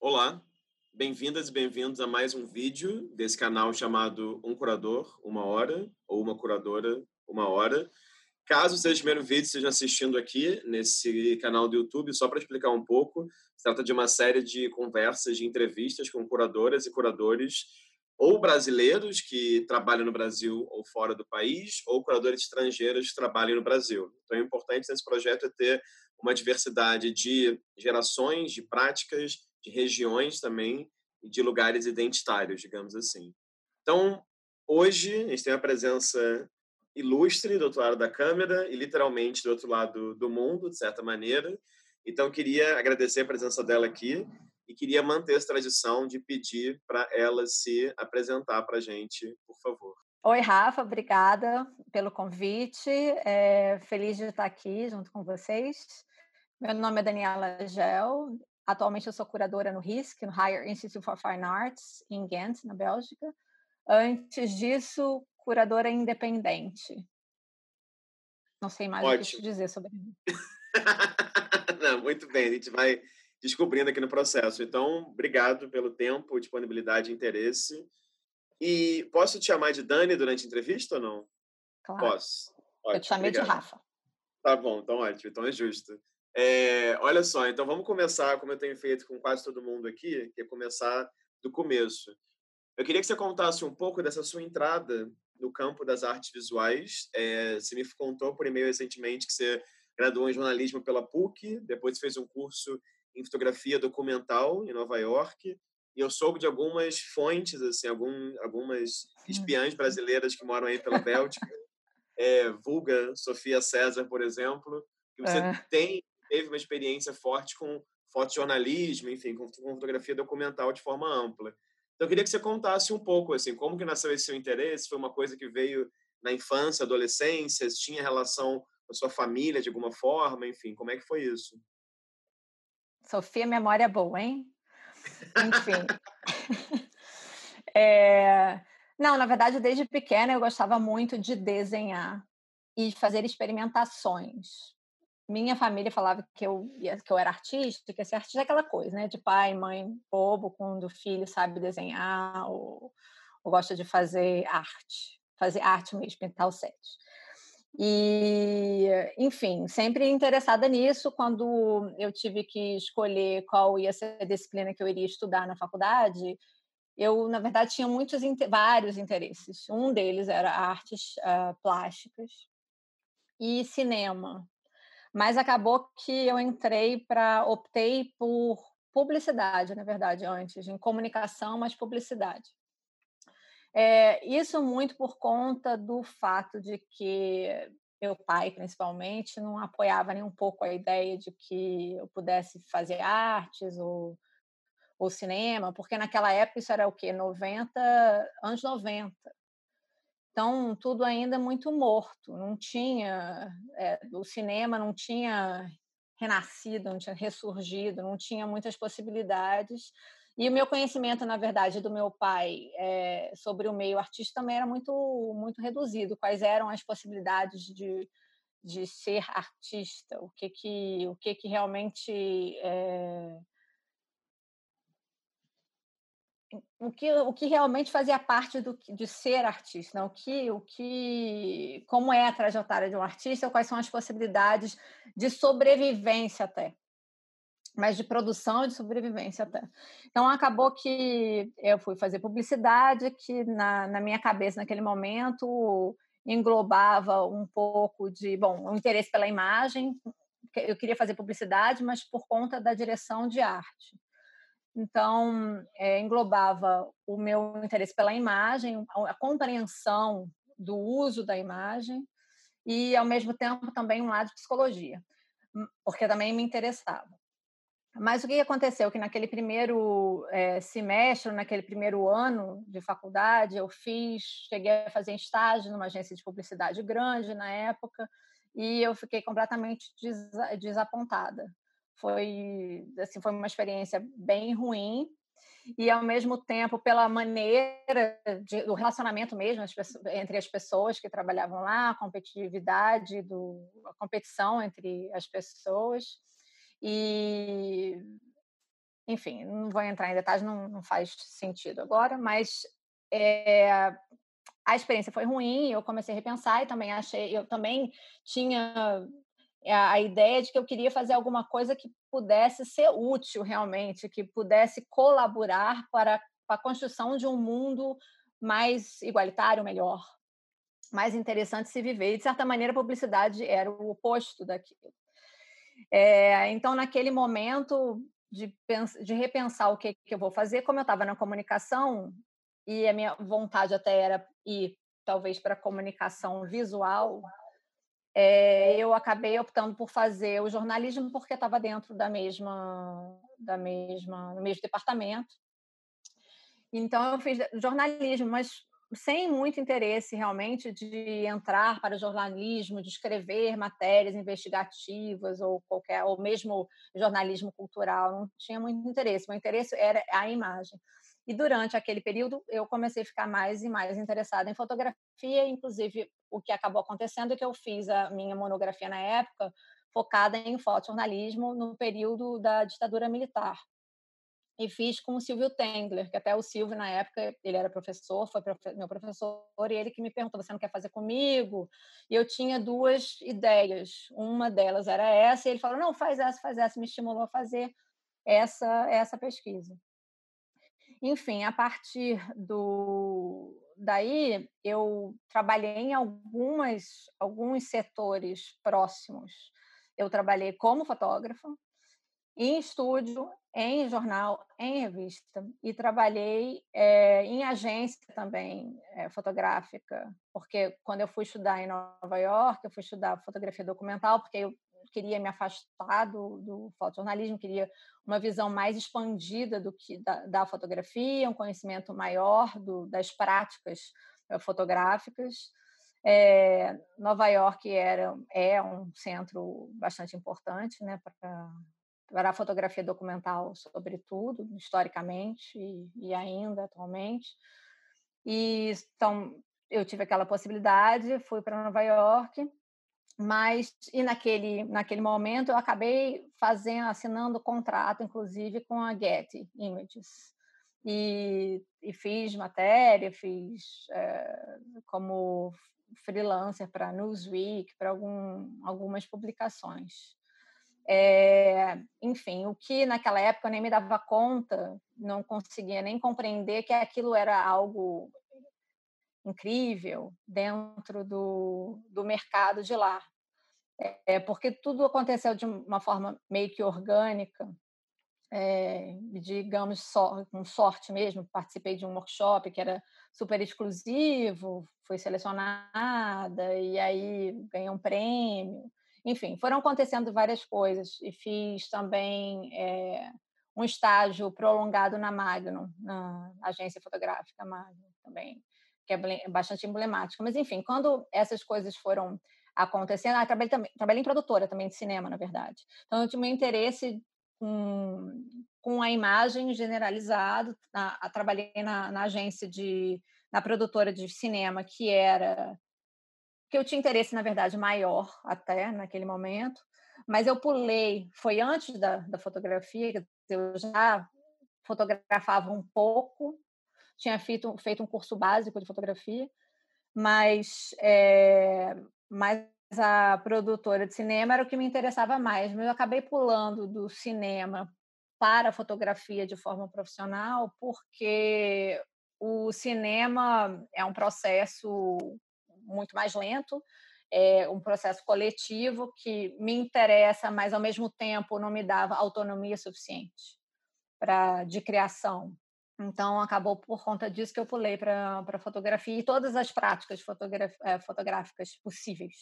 Olá, bem-vindas e bem-vindos a mais um vídeo desse canal chamado Um Curador, Uma Hora, ou Uma Curadora, Uma Hora. Caso seja o primeiro vídeo que esteja assistindo aqui nesse canal do YouTube, só para explicar um pouco, se trata de uma série de conversas, de entrevistas com curadoras e curadores ou brasileiros que trabalham no Brasil ou fora do país, ou curadores estrangeiros que trabalham no Brasil. Então, é importante nesse projeto é ter uma diversidade de gerações, de práticas, de regiões também e de lugares identitários, digamos assim. Então, hoje a gente tem a presença ilustre do outro lado da câmera e literalmente do outro lado do mundo, de certa maneira. Então, queria agradecer a presença dela aqui e queria manter essa tradição de pedir para ela se apresentar para a gente, por favor. Oi, Rafa, obrigada pelo convite. É, feliz de estar aqui junto com vocês. Meu nome é Daniela Gel, Atualmente eu sou curadora no RISC, no Higher Institute for Fine Arts, em Ghent, na Bélgica. Antes disso, curadora independente. Não sei mais Ótimo. o que te dizer sobre isso. Não, muito bem, a gente vai descobrindo aqui no processo. Então, obrigado pelo tempo, disponibilidade e interesse. E posso te chamar de Dani durante a entrevista ou não? Claro. Posso. Ótimo, eu te chamei obrigado. de Rafa. Tá bom, então ótimo, então é justo. É, olha só, então vamos começar, como eu tenho feito com quase todo mundo aqui, que é começar do começo. Eu queria que você contasse um pouco dessa sua entrada no campo das artes visuais. É, você me contou por e-mail recentemente que você graduou em jornalismo pela PUC, depois fez um curso em fotografia documental em Nova York. E eu soube de algumas fontes, assim, algum, algumas hum. espiãs brasileiras que moram aí pela Bélgica, é, vulga Sofia César, por exemplo, que você é. tem teve uma experiência forte com fotojornalismo, enfim, com, com fotografia documental de forma ampla. Então, eu queria que você contasse um pouco, assim, como que nasceu esse seu interesse? Foi uma coisa que veio na infância, adolescência? Tinha relação com a sua família de alguma forma? Enfim, como é que foi isso? Sofia, memória boa, hein? Enfim. é... Não, na verdade, desde pequena eu gostava muito de desenhar e fazer experimentações minha família falava que eu, que eu era artista, que ser artista é aquela coisa, né? De pai, mãe, bobo, quando o filho sabe desenhar ou, ou gosta de fazer arte, fazer arte mesmo, pintar o set. E, enfim, sempre interessada nisso. Quando eu tive que escolher qual ia ser a disciplina que eu iria estudar na faculdade, eu, na verdade, tinha muitos, vários interesses. Um deles era artes uh, plásticas e cinema mas acabou que eu entrei para optei por publicidade, na verdade, antes, em comunicação, mas publicidade. É, isso muito por conta do fato de que meu pai, principalmente, não apoiava nem um pouco a ideia de que eu pudesse fazer artes ou, ou cinema, porque naquela época isso era o quê? 90, anos 90. Então, tudo ainda muito morto, não tinha, é, o cinema não tinha renascido, não tinha ressurgido, não tinha muitas possibilidades. E o meu conhecimento, na verdade, do meu pai é, sobre o meio artístico também era muito, muito reduzido. Quais eram as possibilidades de, de ser artista? O que que, o que, que realmente é, o que, o que realmente fazia parte do, de ser artista, né? o que, o que, como é a trajetória de um artista, quais são as possibilidades de sobrevivência até, mas de produção e de sobrevivência até. Então acabou que eu fui fazer publicidade, que na, na minha cabeça naquele momento englobava um pouco de, bom, o um interesse pela imagem. Eu queria fazer publicidade, mas por conta da direção de arte. Então, é, englobava o meu interesse pela imagem, a compreensão do uso da imagem e, ao mesmo tempo, também um lado de psicologia, hum, porque também me interessava. Mas o que aconteceu? Que naquele primeiro é, semestre, naquele primeiro ano de faculdade, eu fiz, cheguei a fazer estágio numa agência de publicidade grande na época, e eu fiquei completamente desapontada foi assim foi uma experiência bem ruim e ao mesmo tempo pela maneira de, do relacionamento mesmo entre as pessoas que trabalhavam lá, a competitividade do a competição entre as pessoas e enfim, não vou entrar em detalhes, não, não faz sentido agora, mas é, a experiência foi ruim, eu comecei a repensar e também achei, eu também tinha a ideia de que eu queria fazer alguma coisa que pudesse ser útil realmente, que pudesse colaborar para, a construção de um mundo mais igualitário, melhor, mais interessante se viver. E, de certa maneira, a publicidade era o oposto daquilo. É, então, naquele momento de, de repensar o que, que eu vou fazer, como eu estava na comunicação, e a minha vontade até era ir, talvez, para a comunicação visual, é, eu acabei optando por fazer o jornalismo porque estava dentro da mesma, da mesma, no mesmo departamento. Então eu fiz jornalismo, mas sem muito interesse realmente de entrar para o jornalismo, de escrever matérias investigativas ou qualquer, ou mesmo jornalismo cultural, não tinha muito interesse. Meu interesse era a imagem. E durante aquele período eu comecei a ficar mais e mais interessada em fotografia, inclusive o que acabou acontecendo é que eu fiz a minha monografia na época focada em fotojornalismo no período da ditadura militar e fiz com o Silvio Tengler, que até o Silvio, na época, ele era professor, foi meu professor, e ele que me perguntou, você não quer fazer comigo? E eu tinha duas ideias, uma delas era essa, e ele falou, não, faz essa, faz essa, me estimulou a fazer essa, essa pesquisa. Enfim, a partir do daí, eu trabalhei em algumas, alguns setores próximos. Eu trabalhei como fotógrafa, em estúdio, em jornal, em revista e trabalhei é, em agência também é, fotográfica, porque quando eu fui estudar em Nova York, eu fui estudar fotografia documental, porque eu queria me afastar do, do fotojornalismo, queria uma visão mais expandida do que da, da fotografia, um conhecimento maior do, das práticas é, fotográficas. É, Nova York era é um centro bastante importante, né, para para a fotografia documental, sobretudo, historicamente e, e ainda atualmente. E então eu tive aquela possibilidade, fui para Nova York, mas e naquele naquele momento eu acabei fazendo assinando contrato, inclusive com a Getty Images e, e fiz matéria, fiz é, como freelancer para Newsweek, para algum, algumas publicações. É, enfim, o que naquela época eu nem me dava conta, não conseguia nem compreender que aquilo era algo incrível dentro do, do mercado de lá. É, porque tudo aconteceu de uma forma meio que orgânica, é, digamos, so, com sorte mesmo. Participei de um workshop que era super exclusivo, fui selecionada e aí ganhei um prêmio. Enfim, foram acontecendo várias coisas e fiz também é, um estágio prolongado na Magnum, na agência fotográfica Magnum também, que é bastante emblemática. Mas, enfim, quando essas coisas foram acontecendo, ah, trabalhei, também, trabalhei em produtora também de cinema, na verdade. Então, eu tinha um interesse com, com a imagem generalizado. Na, trabalhei na, na agência de na produtora de cinema que era que eu tinha interesse, na verdade, maior até naquele momento, mas eu pulei, foi antes da, da fotografia, eu já fotografava um pouco, tinha feito, feito um curso básico de fotografia, mas, é, mas a produtora de cinema era o que me interessava mais, mas eu acabei pulando do cinema para a fotografia de forma profissional, porque o cinema é um processo muito mais lento, é um processo coletivo que me interessa, mas ao mesmo tempo não me dava autonomia suficiente para de criação. Então acabou por conta disso que eu pulei para fotografia e todas as práticas é, fotográficas possíveis.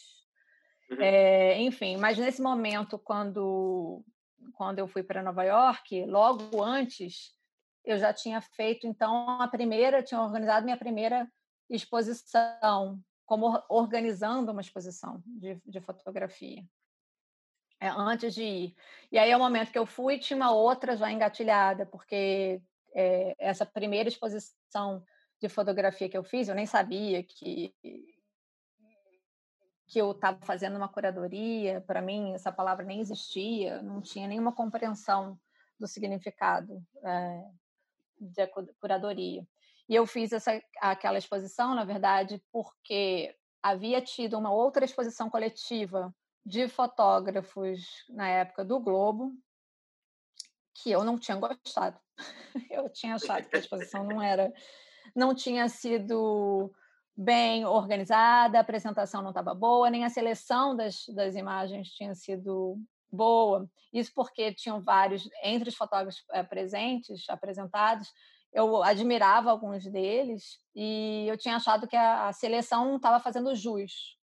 Uhum. É, enfim, mas nesse momento quando quando eu fui para Nova York, logo antes eu já tinha feito então a primeira, tinha organizado minha primeira exposição como organizando uma exposição de, de fotografia. É, antes de ir. E aí, ao momento que eu fui, tinha uma outra já engatilhada, porque é, essa primeira exposição de fotografia que eu fiz, eu nem sabia que que eu estava fazendo uma curadoria, para mim essa palavra nem existia, não tinha nenhuma compreensão do significado é, de curadoria. E eu fiz essa, aquela exposição, na verdade, porque havia tido uma outra exposição coletiva de fotógrafos na época do Globo, que eu não tinha gostado. Eu tinha achado que a exposição não era, não tinha sido bem organizada, a apresentação não estava boa, nem a seleção das, das imagens tinha sido boa. Isso porque tinham vários, entre os fotógrafos é, presentes, apresentados, eu admirava alguns deles e eu tinha achado que a, a seleção não estava fazendo jus.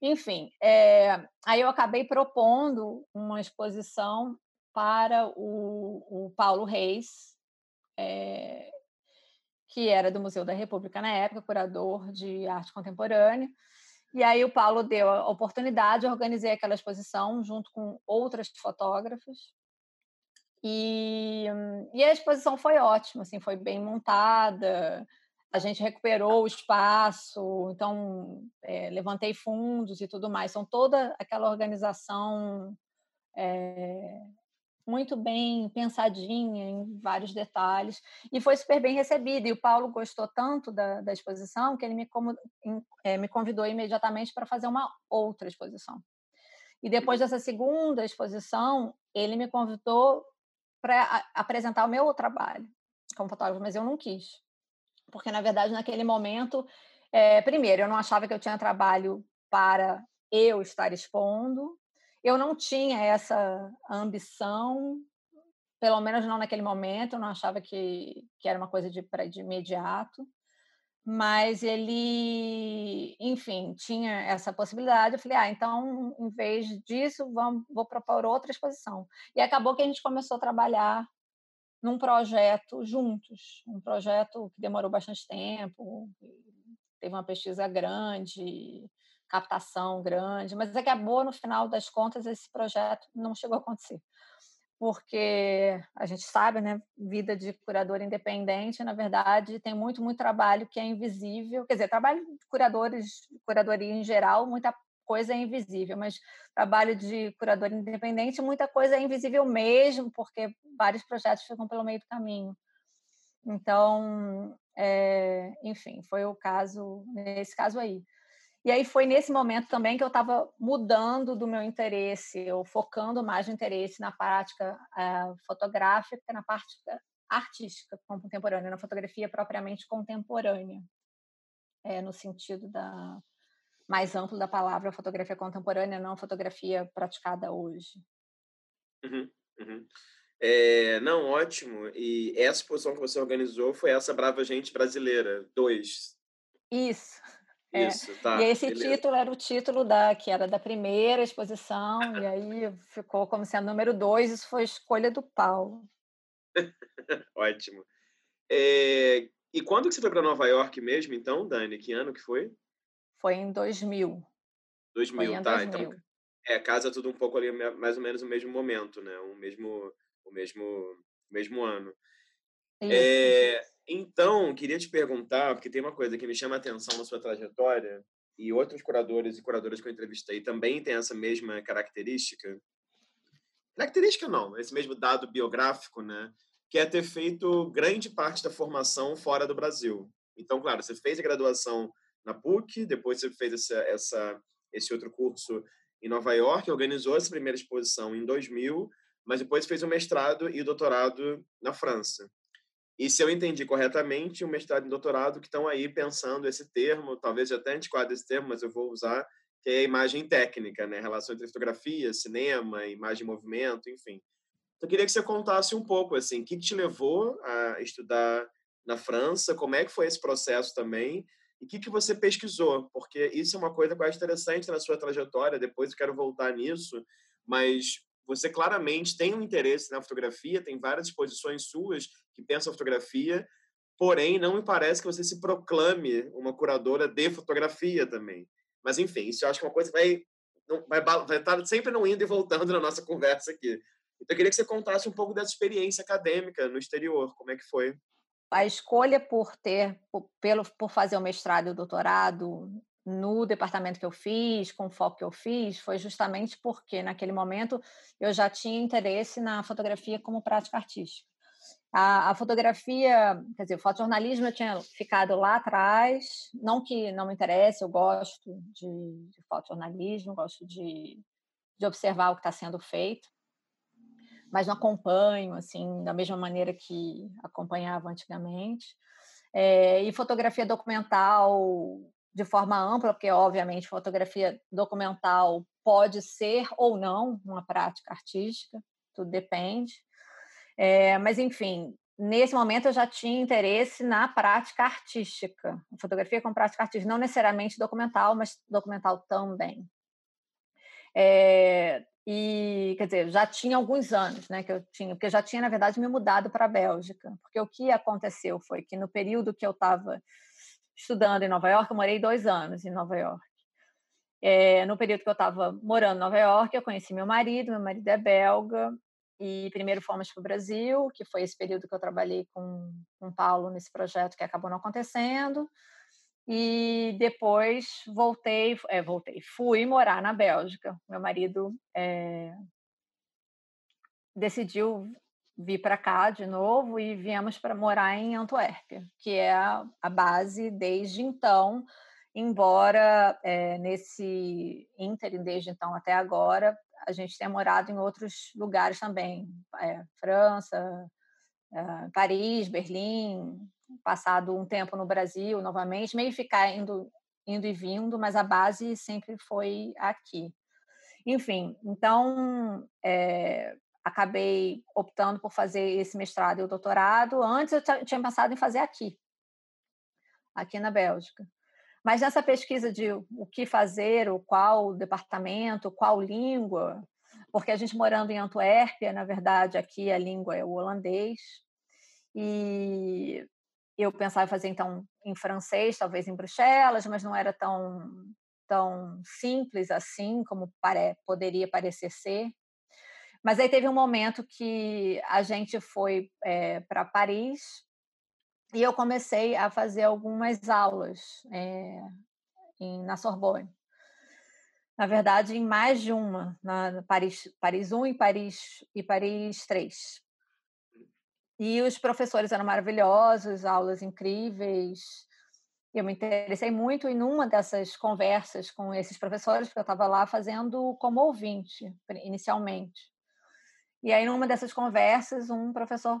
Enfim, é, aí eu acabei propondo uma exposição para o, o Paulo Reis, é, que era do Museu da República na época, curador de arte contemporânea. E aí o Paulo deu a oportunidade, eu organizei aquela exposição junto com outras fotógrafas. E, e a exposição foi ótima, assim, foi bem montada, a gente recuperou o espaço, então é, levantei fundos e tudo mais. São toda aquela organização é, muito bem pensadinha em vários detalhes e foi super bem recebida. E o Paulo gostou tanto da, da exposição que ele me, como, é, me convidou imediatamente para fazer uma outra exposição. E depois dessa segunda exposição, ele me convidou para apresentar o meu trabalho como fotógrafo, mas eu não quis. Porque, na verdade, naquele momento, é, primeiro, eu não achava que eu tinha trabalho para eu estar expondo, eu não tinha essa ambição, pelo menos não naquele momento, eu não achava que, que era uma coisa de, de imediato, mas ele, enfim, tinha essa possibilidade. Eu falei, ah, então, em vez disso, vamos, vou propor outra exposição. E acabou que a gente começou a trabalhar num projeto juntos, um projeto que demorou bastante tempo, teve uma pesquisa grande, captação grande, mas acabou, no final das contas, esse projeto não chegou a acontecer. Porque a gente sabe, né, vida de curador independente, na verdade, tem muito, muito trabalho que é invisível. Quer dizer, trabalho de curadores, curadoria em geral, muita coisa é invisível, mas trabalho de curador independente, muita coisa é invisível mesmo, porque vários projetos ficam pelo meio do caminho. Então, é, enfim, foi o caso, nesse caso aí. E aí foi nesse momento também que eu estava mudando do meu interesse, ou focando mais no interesse na prática uh, fotográfica, na prática artística contemporânea, na fotografia propriamente contemporânea, é, no sentido da mais amplo da palavra fotografia contemporânea, não fotografia praticada hoje. Uhum, uhum. É, não, ótimo. E essa exposição que você organizou foi essa Brava Gente Brasileira 2. Isso. É. Isso, tá. E esse beleza. título era o título da que era da primeira exposição, e aí ficou como sendo número dois, isso foi escolha do Paulo. Ótimo. É, e quando que você foi para Nova York mesmo, então, Dani? Que ano que foi? Foi em 2000. 2000, em tá. 2000. Então, é, casa tudo um pouco ali, mais ou menos o mesmo momento, né? O mesmo, o mesmo, o mesmo ano. Isso. É, então, queria te perguntar, porque tem uma coisa que me chama a atenção na sua trajetória, e outros curadores e curadoras que eu entrevistei também têm essa mesma característica. Característica não, esse mesmo dado biográfico, né? Que é ter feito grande parte da formação fora do Brasil. Então, claro, você fez a graduação na PUC, depois você fez essa, essa, esse outro curso em Nova York, organizou essa primeira exposição em 2000, mas depois fez o mestrado e o doutorado na França. E se eu entendi corretamente, o mestrado e doutorado que estão aí pensando esse termo, talvez até antiquado esse termo, mas eu vou usar, que é a imagem técnica, né? Relação entre fotografia, cinema, imagem e movimento, enfim. Então, eu queria que você contasse um pouco, assim, o que te levou a estudar na França, como é que foi esse processo também, e o que, que você pesquisou, porque isso é uma coisa que acho interessante na sua trajetória, depois eu quero voltar nisso, mas você claramente tem um interesse na fotografia, tem várias exposições suas que pensam fotografia, porém não me parece que você se proclame uma curadora de fotografia também. Mas enfim, isso eu acho que é uma coisa vai vai, vai estar sempre não indo e voltando na nossa conversa aqui. Então eu queria que você contasse um pouco dessa experiência acadêmica no exterior, como é que foi? A escolha por ter por, pelo por fazer o mestrado e o doutorado no departamento que eu fiz, com o foco que eu fiz, foi justamente porque naquele momento eu já tinha interesse na fotografia como prática artística. A, a, fotografia, quer dizer, o fotojornalismo eu tinha ficado lá atrás, não que não me interesse, eu gosto de, de fotojornalismo, gosto de, de observar o que está sendo feito, mas não acompanho, assim, da mesma maneira que acompanhava antigamente. É, e fotografia documental de forma ampla, porque, obviamente, fotografia documental pode ser ou não uma prática artística, tudo depende. É, mas, enfim, nesse momento eu já tinha interesse na prática artística, fotografia com prática artística, não necessariamente documental, mas documental também. É, e, quer dizer, já tinha alguns anos né, que eu tinha, porque eu já tinha, na verdade, me mudado para a Bélgica, porque o que aconteceu foi que no período que eu estava estudando em Nova York, eu morei dois anos em Nova York. É, no período que eu estava morando em Nova York, eu conheci meu marido, meu marido é belga, e primeiro fomos para o Brasil, que foi esse período que eu trabalhei com, com Paulo nesse projeto que acabou não acontecendo. E depois voltei, é, voltei, fui morar na Bélgica. Meu marido é, decidiu vir para cá de novo e viemos para morar em Antuérpia, que é a, base desde então, embora é, nesse ínterim desde então até agora a gente tem morado em outros lugares também, é, França, é, Paris, Berlim, passado um tempo no Brasil novamente, meio ficar indo, indo e vindo, mas a base sempre foi aqui. Enfim, então é, acabei optando por fazer esse mestrado e o doutorado. Antes eu tinha pensado em fazer aqui, aqui na Bélgica. Mas nessa pesquisa de o que fazer, o qual departamento, qual língua, porque a gente morando em Antuérpia, na verdade, aqui a língua é o holandês, e eu pensava em fazer então em francês, talvez em Bruxelas, mas não era tão tão simples assim como pare, poderia parecer ser. Mas aí teve um momento que a gente foi é, para Paris e eu comecei a fazer algumas aulas é, em, na Sorbonne. Na verdade, em mais de uma, na Paris, Paris 1 e Paris, e Paris 3. E os professores eram maravilhosos, aulas incríveis. Eu me interessei muito em uma dessas conversas com esses professores, porque eu estava lá fazendo como ouvinte, inicialmente. E aí, numa dessas conversas, um professor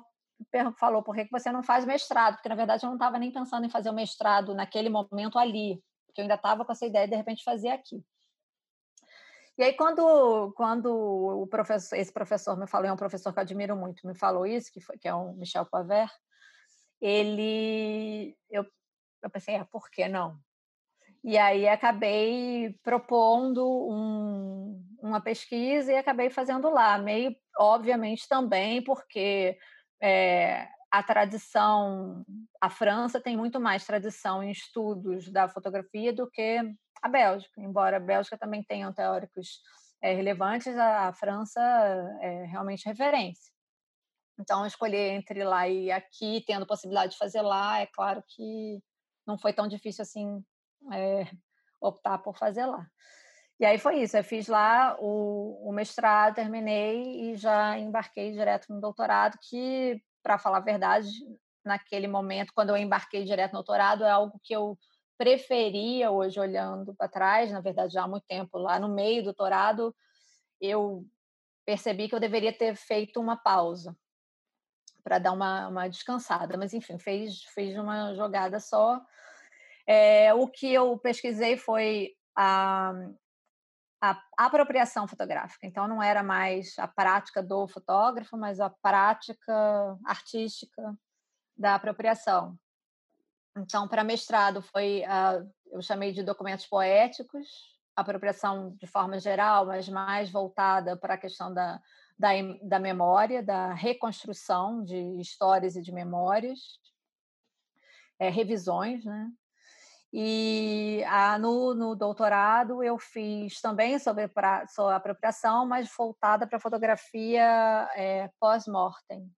falou por que você não faz mestrado? Porque, na verdade, eu não estava nem pensando em fazer o mestrado naquele momento ali, porque eu ainda estava com essa ideia de, de repente, fazer aqui. E aí, quando, quando o professor, esse professor me falou, é um professor que eu admiro muito, me falou isso, que, foi, que é o Michel Pover, ele... Eu, eu pensei, é, por que não? E aí acabei propondo um, uma pesquisa e acabei fazendo lá, meio obviamente também porque é, a tradição, a França tem muito mais tradição em estudos da fotografia do que a Bélgica, embora a Bélgica também tenha teóricos é, relevantes, a, a França é realmente referência. Então, escolher entre lá e aqui, tendo possibilidade de fazer lá, é claro que não foi tão difícil assim é, optar por fazer lá. E aí foi isso, eu fiz lá o, o mestrado, terminei e já embarquei direto no doutorado, que, para falar a verdade, naquele momento, quando eu embarquei direto no doutorado, é algo que eu preferia hoje, olhando para trás, na verdade, já há muito tempo, lá no meio do doutorado, eu percebi que eu deveria ter feito uma pausa para dar uma, uma descansada, mas enfim, fez, fez uma jogada só. É, o que eu pesquisei foi a, a apropriação fotográfica. Então, não era mais a prática do fotógrafo, mas a prática artística da apropriação. Então, para mestrado, foi uh, eu chamei de documentos poéticos, apropriação de forma geral, mas mais voltada para a questão da, da, da memória, da reconstrução de histórias e de memórias, é, revisões, né? E ah, no, no, doutorado eu fiz também sobre, pra, apropriação, mas voltada para fotografia é, pós-mortem.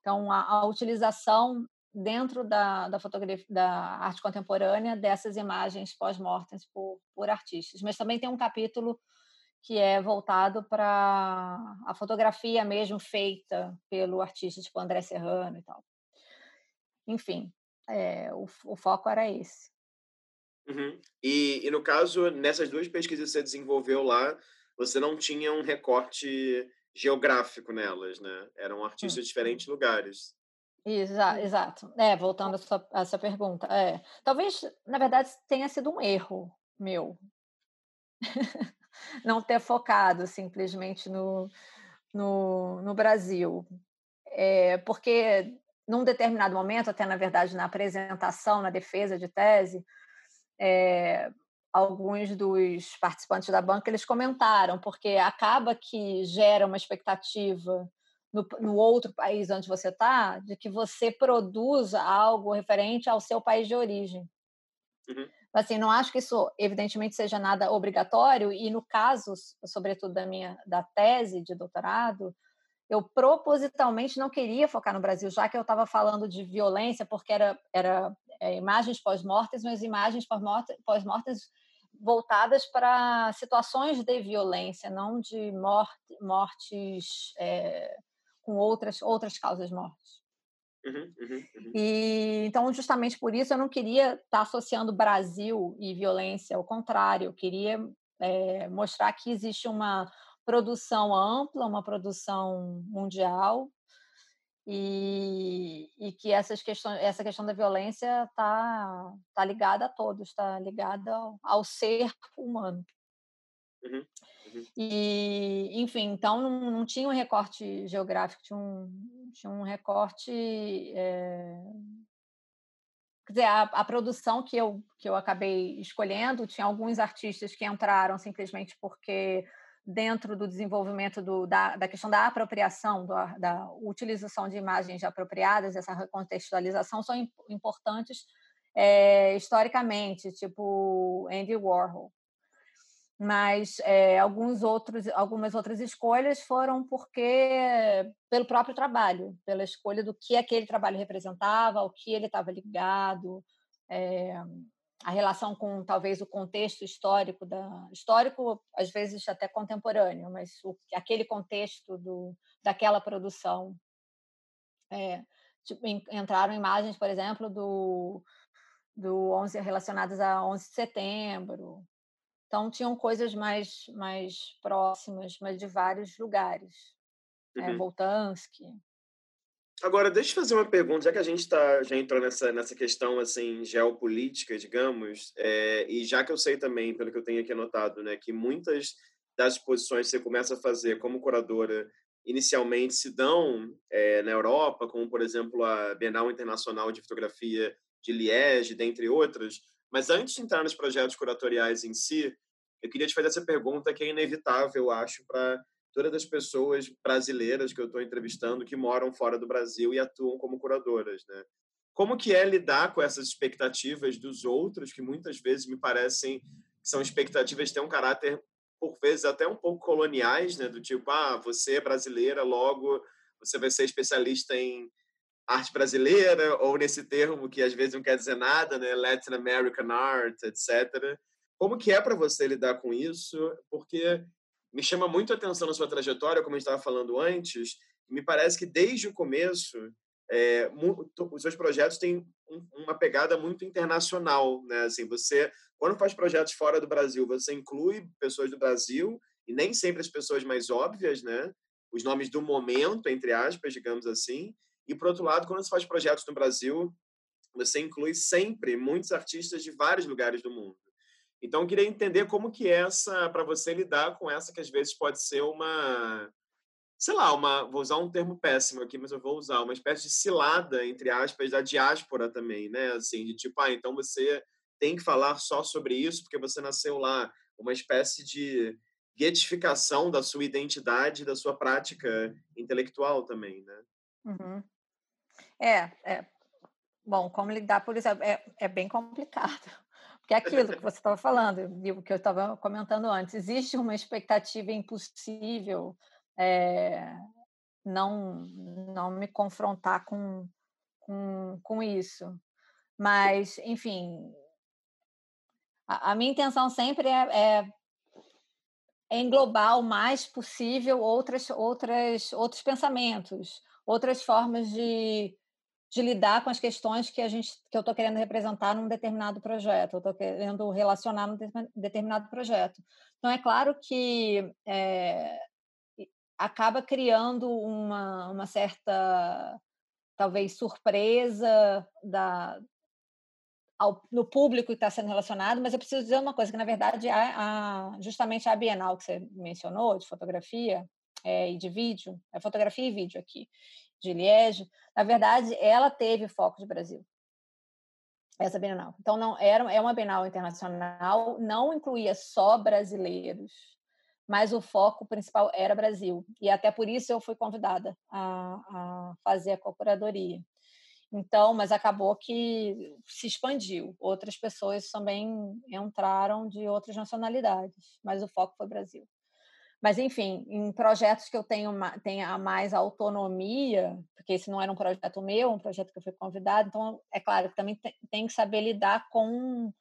Então, a, a, utilização dentro da, da fotografia da arte contemporânea dessas imagens pós-mortem por, por artistas. Mas também tem um capítulo que é voltado para a fotografia mesmo feita pelo artista tipo André Serrano e tal. Enfim, é, o, o foco era esse. Uhum. E, e no caso, nessas duas pesquisas que você desenvolveu lá, você não tinha um recorte geográfico nelas, né? Eram artistas de diferentes lugares. Exa exato. É, voltando a, sua, a essa pergunta. É. Talvez, na verdade, tenha sido um erro meu. não ter focado simplesmente no, no, no Brasil. É, porque num determinado momento, até na verdade na apresentação, na defesa de tese, é, alguns dos participantes da banca eles comentaram, porque acaba que gera uma expectativa no, no outro país onde você está, de que você produza algo referente ao seu país de origem. Uhum. Assim, não acho que isso, evidentemente, seja nada obrigatório, e no caso, sobretudo da minha da tese de doutorado, eu propositalmente não queria focar no Brasil, já que eu estava falando de violência, porque era, era é, imagens pós-mortes, mas imagens pós-mortes voltadas para situações de violência, não de morte, mortes é, com outras, outras causas mortes. Uhum, uhum, uhum. E então, justamente por isso, eu não queria estar tá associando Brasil e violência, ao contrário, eu queria é, mostrar que existe uma produção ampla, uma produção mundial, e, e que essas questões, essa questão da violência está tá ligada a todos, está ligada ao, ao, ser humano. Uhum, uhum. E, enfim, então não, não, tinha um recorte geográfico, tinha um, tinha um recorte. É... Quer dizer, a, a, produção que eu, que eu acabei escolhendo, tinha alguns artistas que entraram simplesmente porque dentro do desenvolvimento do, da, da, questão da apropriação, do, da utilização de imagens apropriadas, essa recontextualização, são importantes é, historicamente, tipo Andy Warhol. Mas é, alguns outros, algumas outras escolhas foram porque pelo próprio trabalho, pela escolha do que aquele trabalho representava, ao que ele estava ligado, é, a relação com talvez o contexto histórico da histórico às vezes até contemporâneo mas o, aquele contexto do daquela produção. É, tipo, entraram imagens por exemplo do do 11 relacionadas a 11 de setembro. Então tinham coisas mais mais próximas mas de vários lugares. É, uhum. é, Voltansky Agora, deixa eu fazer uma pergunta, já que a gente tá, já entrou nessa, nessa questão assim geopolítica, digamos, é, e já que eu sei também, pelo que eu tenho aqui anotado, né, que muitas das exposições que você começa a fazer como curadora inicialmente se dão é, na Europa, como, por exemplo, a Bienal Internacional de Fotografia de Liege, dentre outras. Mas antes de entrar nos projetos curatoriais em si, eu queria te fazer essa pergunta que é inevitável, eu acho, para todas as pessoas brasileiras que eu estou entrevistando que moram fora do Brasil e atuam como curadoras, né? Como que é lidar com essas expectativas dos outros, que muitas vezes me parecem que são expectativas que têm um caráter, por vezes, até um pouco coloniais, né? Do tipo, ah, você é brasileira, logo você vai ser especialista em arte brasileira, ou nesse termo que às vezes não quer dizer nada, né? Latin American Art, etc. Como que é para você lidar com isso? Porque me chama muito a atenção na sua trajetória, como a gente estava falando antes, me parece que desde o começo é, os seus projetos têm uma pegada muito internacional, né? Assim, você quando faz projetos fora do Brasil, você inclui pessoas do Brasil e nem sempre as pessoas mais óbvias, né? Os nomes do momento, entre aspas, digamos assim. E por outro lado, quando você faz projetos no Brasil, você inclui sempre muitos artistas de vários lugares do mundo. Então, eu queria entender como que é essa, para você lidar com essa que às vezes pode ser uma, sei lá, uma, vou usar um termo péssimo aqui, mas eu vou usar uma espécie de cilada, entre aspas, da diáspora também, né? Assim, de tipo, ah, então você tem que falar só sobre isso porque você nasceu lá. Uma espécie de guetificação da sua identidade, da sua prática intelectual também, né? Uhum. É, é. Bom, como lidar por isso é, é bem complicado. Que é aquilo que você estava falando, o que eu estava comentando antes. Existe uma expectativa impossível é, não, não me confrontar com, com, com isso. Mas, enfim, a, a minha intenção sempre é, é, é, englobar o mais possível outras, outras, outros pensamentos, outras formas de, de lidar com as questões que a gente que eu estou querendo representar num determinado projeto, eu estou querendo relacionar num determinado projeto. Então é claro que é, acaba criando uma, uma certa talvez surpresa da, ao, no público que está sendo relacionado, mas eu preciso dizer uma coisa, que na verdade a, a, justamente a Bienal que você mencionou, de fotografia é, e de vídeo, é fotografia e vídeo aqui, de Liege, na verdade ela teve foco de Brasil, essa Bienal. Então não era é uma Bienal internacional, não incluía só brasileiros, mas o foco principal era Brasil. E até por isso eu fui convidada a, a fazer a curadoria. Então, mas acabou que se expandiu. Outras pessoas também entraram de outras nacionalidades, mas o foco foi Brasil. Mas, enfim, em projetos que eu tenho, tenha mais autonomia, porque esse não era um projeto meu, um projeto que eu fui convidada, então, é claro, também tem, tem que saber lidar com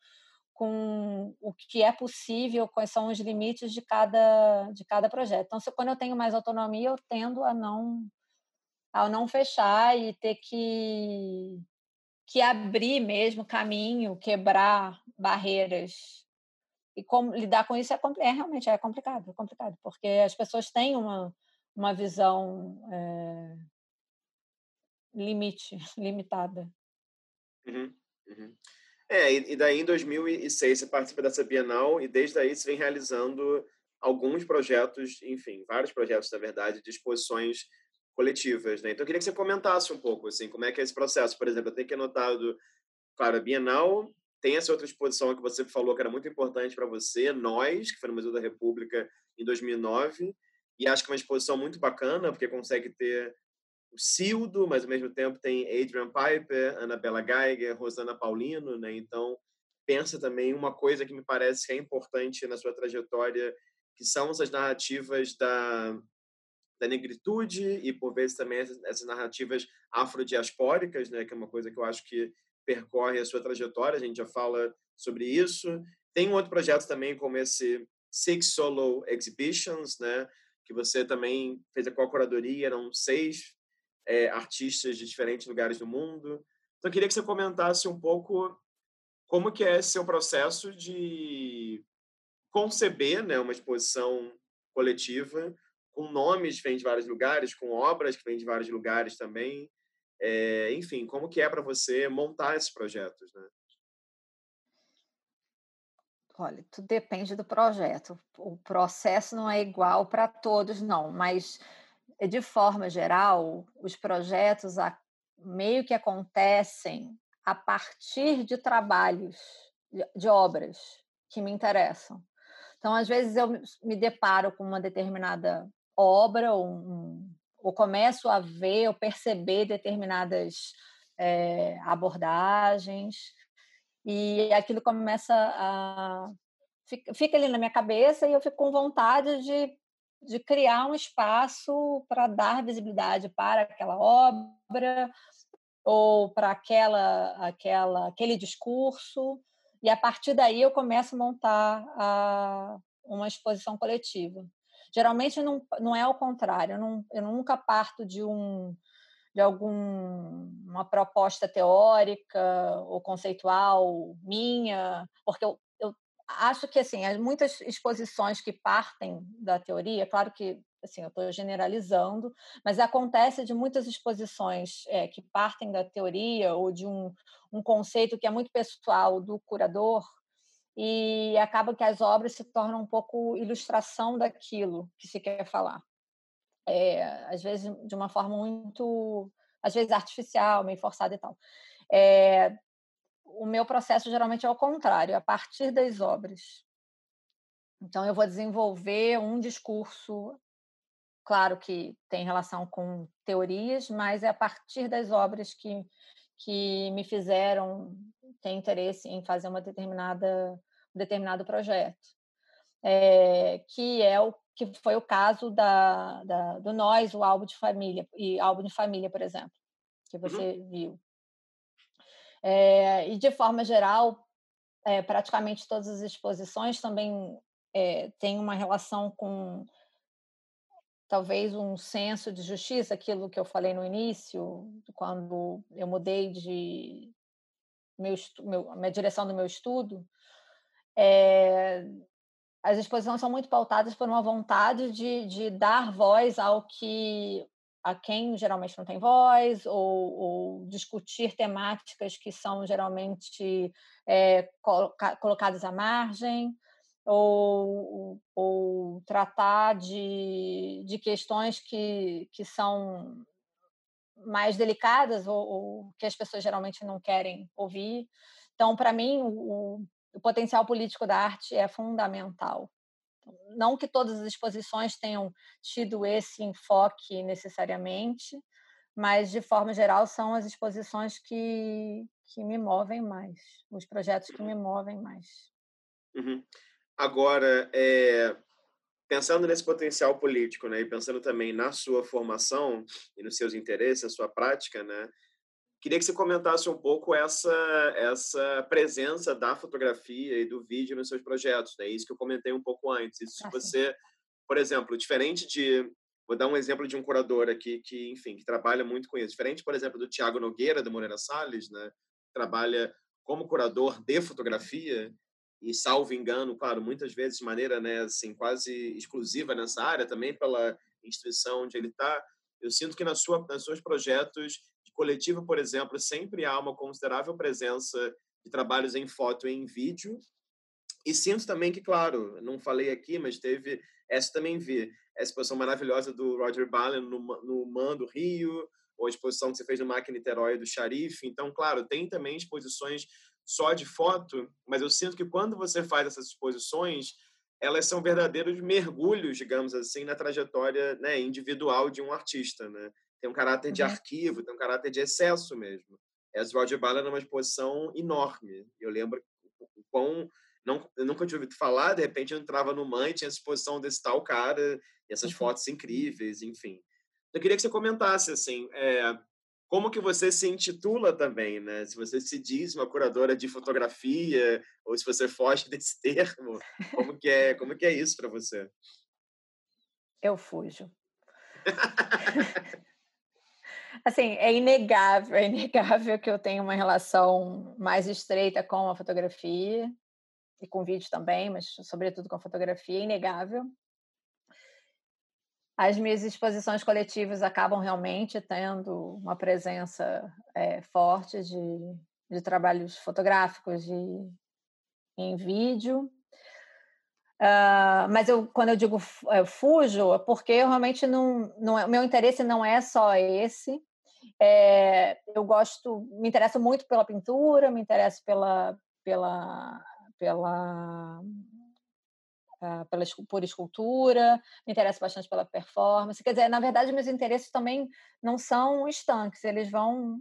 com o que é possível, quais são os limites de cada, de cada projeto. Então, se, quando eu tenho mais autonomia, eu tendo a não, a não fechar e ter que, que abrir mesmo caminho, quebrar barreiras. E como lidar com isso é, é realmente é complicado, é complicado, porque as pessoas têm uma, uma visão é, limite, limitada. Uhum, uhum. É, e daí em 2006 você participa dessa Bienal e desde aí você vem realizando alguns projetos, enfim, vários projetos, na verdade, de exposições coletivas, né? Então eu queria que você comentasse um pouco, assim, como é que é esse processo. Por exemplo, eu tenho que anotado, claro, a Bienal, tem essa outra exposição que você falou que era muito importante para você, Nós, que foi no Museu da República em 2009, e acho que é uma exposição muito bacana, porque consegue ter o Cildo, mas ao mesmo tempo tem Adrian Piper, Anabela Geiger, Rosana Paulino, né? Então, pensa também uma coisa que me parece que é importante na sua trajetória, que são essas narrativas da, da negritude e, por vezes, também essas, essas narrativas afrodiaspóricas, né? Que é uma coisa que eu acho que percorre a sua trajetória, a gente já fala sobre isso. Tem um outro projeto também, como esse Six Solo Exhibitions, né? Que você também fez a co-curadoria, eram seis é, artistas de diferentes lugares do mundo. Então, eu queria que você comentasse um pouco como que é seu processo de conceber né, uma exposição coletiva com nomes que vêm de vários lugares, com obras que vêm de vários lugares também. É, enfim, como que é para você montar esses projetos, né? Olha, tudo depende do projeto. O processo não é igual para todos, não, mas de forma geral, os projetos meio que acontecem a partir de trabalhos, de, obras que me interessam. Então, às vezes, eu me deparo com uma determinada obra, ou, um, ou começo a ver ou perceber determinadas é, abordagens, e aquilo começa a. Fica, fica ali na minha cabeça e eu fico com vontade de de criar um espaço para dar visibilidade para aquela obra ou para aquela, aquela, aquele discurso. E a partir daí eu começo a montar a, uma exposição coletiva. Geralmente não, não é ao contrário, eu, não, eu nunca parto de um de alguma proposta teórica ou conceitual minha, porque eu, acho que assim muitas exposições que partem da teoria claro que assim eu estou generalizando mas acontece de muitas exposições é, que partem da teoria ou de um, um conceito que é muito pessoal do curador e acaba que as obras se tornam um pouco ilustração daquilo que se quer falar é, às vezes de uma forma muito às vezes artificial meio forçada e tal é, o meu processo geralmente é o contrário, a partir das obras. Então, eu vou desenvolver um discurso, claro que tem relação com teorias, mas é a partir das obras que, que me fizeram ter interesse em fazer uma determinada, determinado projeto. É, que é o que foi o caso da, da, do Nós, o álbum de família, e álbum de família, por exemplo, que uhum. você uhum. viu. É, e, de forma geral, é, praticamente todas as exposições também é, têm uma relação com talvez um senso de justiça, aquilo que eu falei no início, quando eu mudei de meu, meu minha direção do meu estudo, é, as exposições são muito pautadas por uma vontade de, de dar voz ao que a quem geralmente não tem voz, ou, ou discutir temáticas que são geralmente é, coloca, colocadas à margem, ou, ou tratar de, de questões que, que são mais delicadas ou, ou que as pessoas geralmente não querem ouvir. Então, para mim, o, o potencial político da arte é fundamental. Não que todas as exposições tenham tido esse enfoque necessariamente, mas de forma geral são as exposições que, que me movem mais, os projetos que me movem mais. Uhum. Agora, é, pensando nesse potencial político, né, e pensando também na sua formação e nos seus interesses, a sua prática, né, Queria que você comentasse um pouco essa essa presença da fotografia e do vídeo nos seus projetos, né? Isso que eu comentei um pouco antes. Isso ah, você, por exemplo, diferente de vou dar um exemplo de um curador aqui que, enfim, que trabalha muito com isso. Diferente, por exemplo, do Tiago Nogueira do Moreira Salles, né? Trabalha como curador de fotografia e salvo engano, claro, muitas vezes de maneira, né, assim, quase exclusiva nessa área também pela instituição onde ele está. Eu sinto que na sua, nos seus projetos coletivo, por exemplo, sempre há uma considerável presença de trabalhos em foto e em vídeo. E sinto também que, claro, não falei aqui, mas teve essa também vi, essa exposição maravilhosa do Roger Ballen no, no Man do Rio, ou a exposição que você fez no Máquina Niterói do Xarife. Então, claro, tem também exposições só de foto, mas eu sinto que quando você faz essas exposições, elas são verdadeiros mergulhos, digamos assim, na trajetória né, individual de um artista, né? Tem um caráter de uhum. arquivo, tem um caráter de excesso mesmo. As Roger Ballard é uma exposição enorme. Eu lembro o quão não, eu nunca tinha ouvido falar, de repente eu entrava no Mãe, tinha exposição desse tal cara, e essas uhum. fotos incríveis, enfim. Eu queria que você comentasse, assim, é, como que você se intitula também, né? Se você se diz uma curadora de fotografia, ou se você foge desse termo, como que é, como que é isso para você? Eu fujo. Assim, é inegável, é inegável que eu tenho uma relação mais estreita com a fotografia e com vídeo também, mas sobretudo com a fotografia, é inegável. As minhas exposições coletivas acabam realmente tendo uma presença é, forte de, de trabalhos fotográficos e em vídeo. Uh, mas eu, quando eu digo eu fujo, é porque eu realmente não, não é, meu interesse não é só esse. É, eu gosto, me interesso muito pela pintura, me interesso pela pela pela uh, pela por escultura, me interesso bastante pela performance. Quer dizer, na verdade, meus interesses também não são estanques, eles vão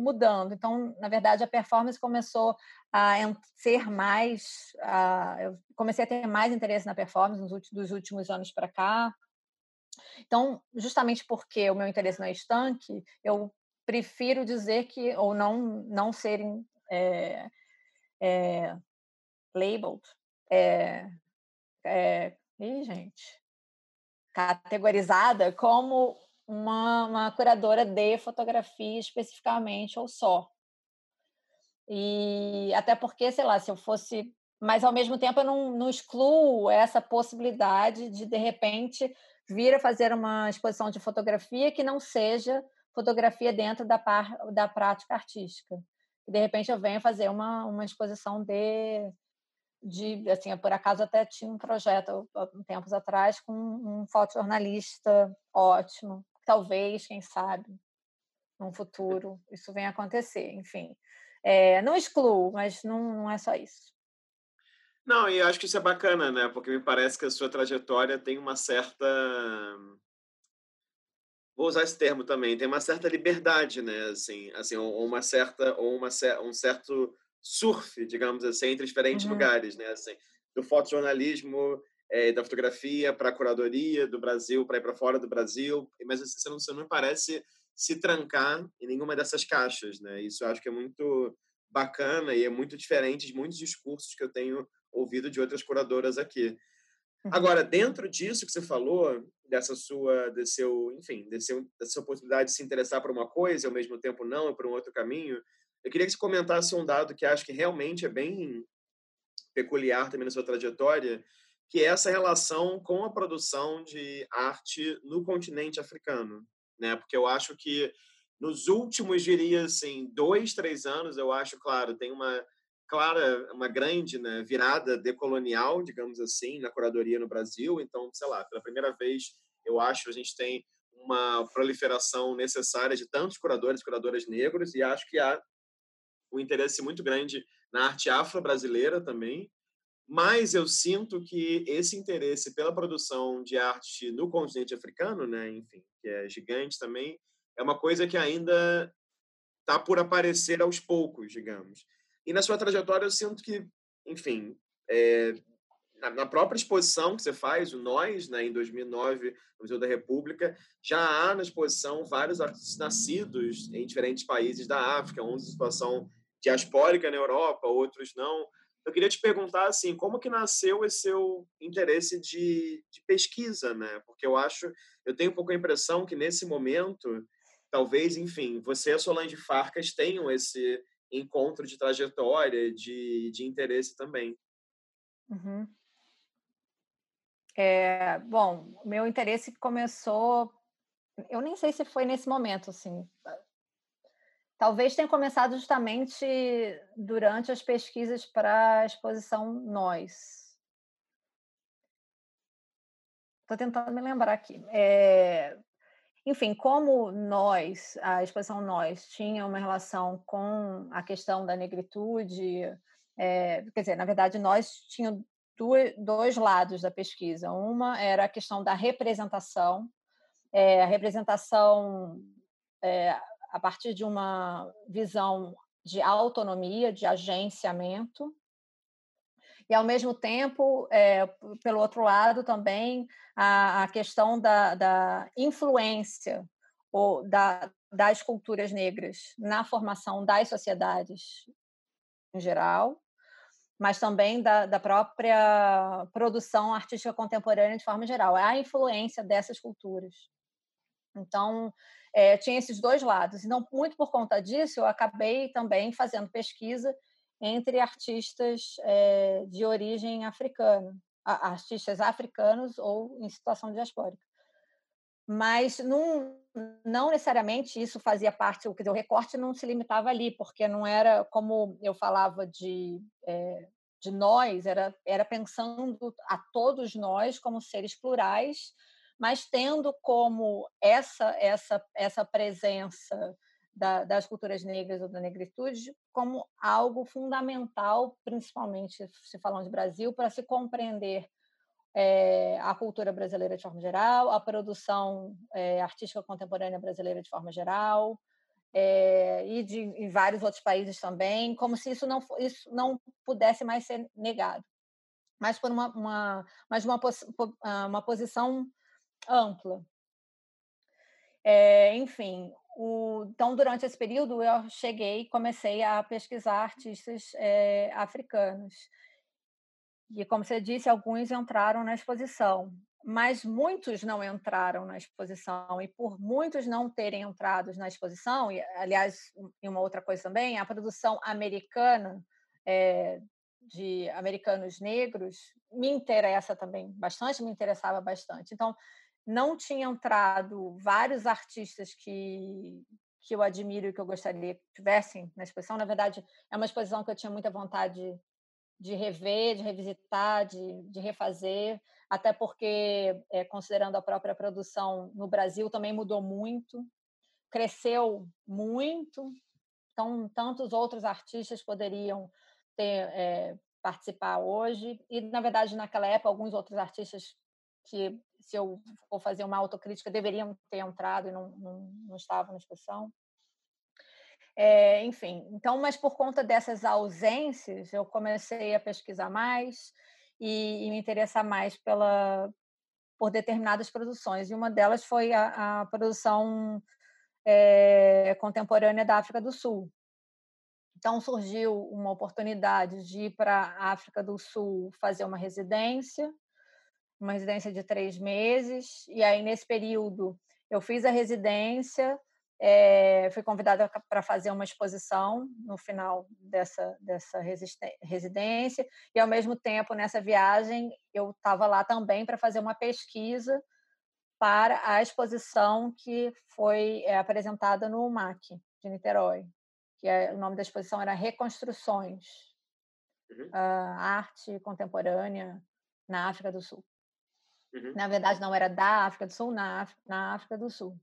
mudando. Então, na verdade, a performance começou a ser mais. A, eu comecei a ter mais interesse na performance nos últimos, dos últimos anos para cá. Então, justamente porque o meu interesse não é estanque, eu prefiro dizer que, ou não, não serem é, é, labeled, é, é, ih, gente, categorizada como uma, uma curadora de fotografia especificamente ou só. E até porque, sei lá, se eu fosse. Mas ao mesmo tempo eu não, não excluo essa possibilidade de, de repente, vir a fazer uma exposição de fotografia que não seja fotografia dentro da, par, da prática artística. De repente eu venho fazer uma, uma exposição de, de, assim, por acaso até tinha um projeto tempos atrás com um fotojornalista ótimo, talvez, quem sabe, no futuro isso venha acontecer, enfim. É, não excluo, mas não, não é só isso. Não, e acho que isso é bacana, né? Porque me parece que a sua trajetória tem uma certa vou usar esse termo também, tem uma certa liberdade, né? Assim, assim ou uma certa ou uma um certo surf, digamos assim, entre diferentes uhum. lugares, né? Assim, do fotojornalismo é, da fotografia para a curadoria do Brasil, para ir para fora do Brasil, mas assim, você não, você não parece se trancar em nenhuma dessas caixas, né? Isso eu acho que é muito bacana e é muito diferente de muitos discursos que eu tenho ouvido de outras curadoras aqui. Uhum. Agora, dentro disso que você falou, dessa sua, desse seu, enfim, desse, dessa sua possibilidade de se interessar por uma coisa e ao mesmo tempo não, por um outro caminho, eu queria que você comentasse um dado que acho que realmente é bem peculiar também na sua trajetória, que é essa relação com a produção de arte no continente africano, né? Porque eu acho que nos últimos, diria assim, dois, três anos, eu acho, claro, tem uma clara, uma grande né, virada decolonial, digamos assim, na curadoria no Brasil. Então, sei lá, pela primeira vez, eu acho a gente tem uma proliferação necessária de tantos curadores e curadoras negros e acho que há um interesse muito grande na arte afro-brasileira também. Mas eu sinto que esse interesse pela produção de arte no continente africano, né, enfim, que é gigante também, é uma coisa que ainda está por aparecer aos poucos, digamos. E na sua trajetória eu sinto que, enfim, é, na própria exposição que você faz, o Nós, né, em 2009, no Museu da República, já há na exposição vários artistas nascidos em diferentes países da África, uns em situação diaspórica na Europa, outros não. Eu queria te perguntar assim, como que nasceu esse seu interesse de, de pesquisa, né? Porque eu acho, eu tenho um pouco a impressão que nesse momento, talvez, enfim, você e a Solange Farcas tenham esse encontro de trajetória, de, de interesse também. Uhum. É, bom, meu interesse começou, eu nem sei se foi nesse momento, assim. Talvez tenha começado justamente durante as pesquisas para a exposição Nós. Estou tentando me lembrar aqui. É, enfim, como nós, a exposição Nós, tinha uma relação com a questão da negritude, é, quer dizer, na verdade, nós tínhamos dois lados da pesquisa. Uma era a questão da representação, é, a representação é, a partir de uma visão de autonomia, de agenciamento, e, ao mesmo tempo, é, pelo outro lado, também a, a questão da, da, influência ou da, das culturas negras na formação das sociedades em geral, mas também da, da própria produção artística contemporânea de forma geral, é a influência dessas culturas. Então, é, tinha esses dois lados. Então, muito por conta disso, eu acabei também fazendo pesquisa entre artistas é, de origem africana, artistas africanos ou em situação diaspórica. Mas não, não necessariamente isso fazia parte, o, o recorte não se limitava ali, porque não era como eu falava de, é, de nós, era, era pensando a todos nós como seres plurais, mas tendo como essa, essa, essa presença da, das culturas negras ou da negritude como algo fundamental, principalmente se falando de Brasil, para se compreender é, a cultura brasileira de forma geral, a produção é, artística contemporânea brasileira de forma geral, é, e de em vários outros países também, como se isso não, isso não pudesse mais ser negado, mas por uma, uma, mas uma, ah, uma posição ampla. É, enfim, o, então, durante esse período, eu cheguei comecei a pesquisar artistas é, africanos. E, como você disse, alguns entraram na exposição, mas muitos não entraram na exposição. E por muitos não terem entrado na exposição, e, aliás, e uma outra coisa também, a produção americana é, de americanos negros me interessa também bastante, me interessava bastante. Então, não tinha entrado vários artistas que, que eu admiro e que eu gostaria que tivessem na exposição. Na verdade, é uma exposição que eu tinha muita vontade de rever, de revisitar, de, de refazer, até porque, é, considerando a própria produção no Brasil, também mudou muito, cresceu muito. Então, tantos outros artistas poderiam ter é, participar hoje. E, na verdade, naquela época, alguns outros artistas que, se eu for fazer uma autocrítica, deveriam ter entrado e não, não, não estavam na exposição. É, enfim, então, mas por conta dessas ausências, eu comecei a pesquisar mais e, e me interessar mais pela, por determinadas produções. E uma delas foi a, a produção é, contemporânea da África do Sul, Então surgiu uma oportunidade de ir para a África do Sul fazer uma residência, uma residência de três meses, e aí nesse período eu fiz a residência, é, fui convidada para fazer uma exposição no final dessa, dessa residência, e ao mesmo tempo, nessa viagem, eu estava lá também para fazer uma pesquisa para a exposição que foi é, apresentada no MAC de Niterói, que é, o nome da exposição era Reconstruções, uhum. uh, Arte Contemporânea na África do Sul. Uhum. Na verdade, não era da África do Sul, na, na África do Sul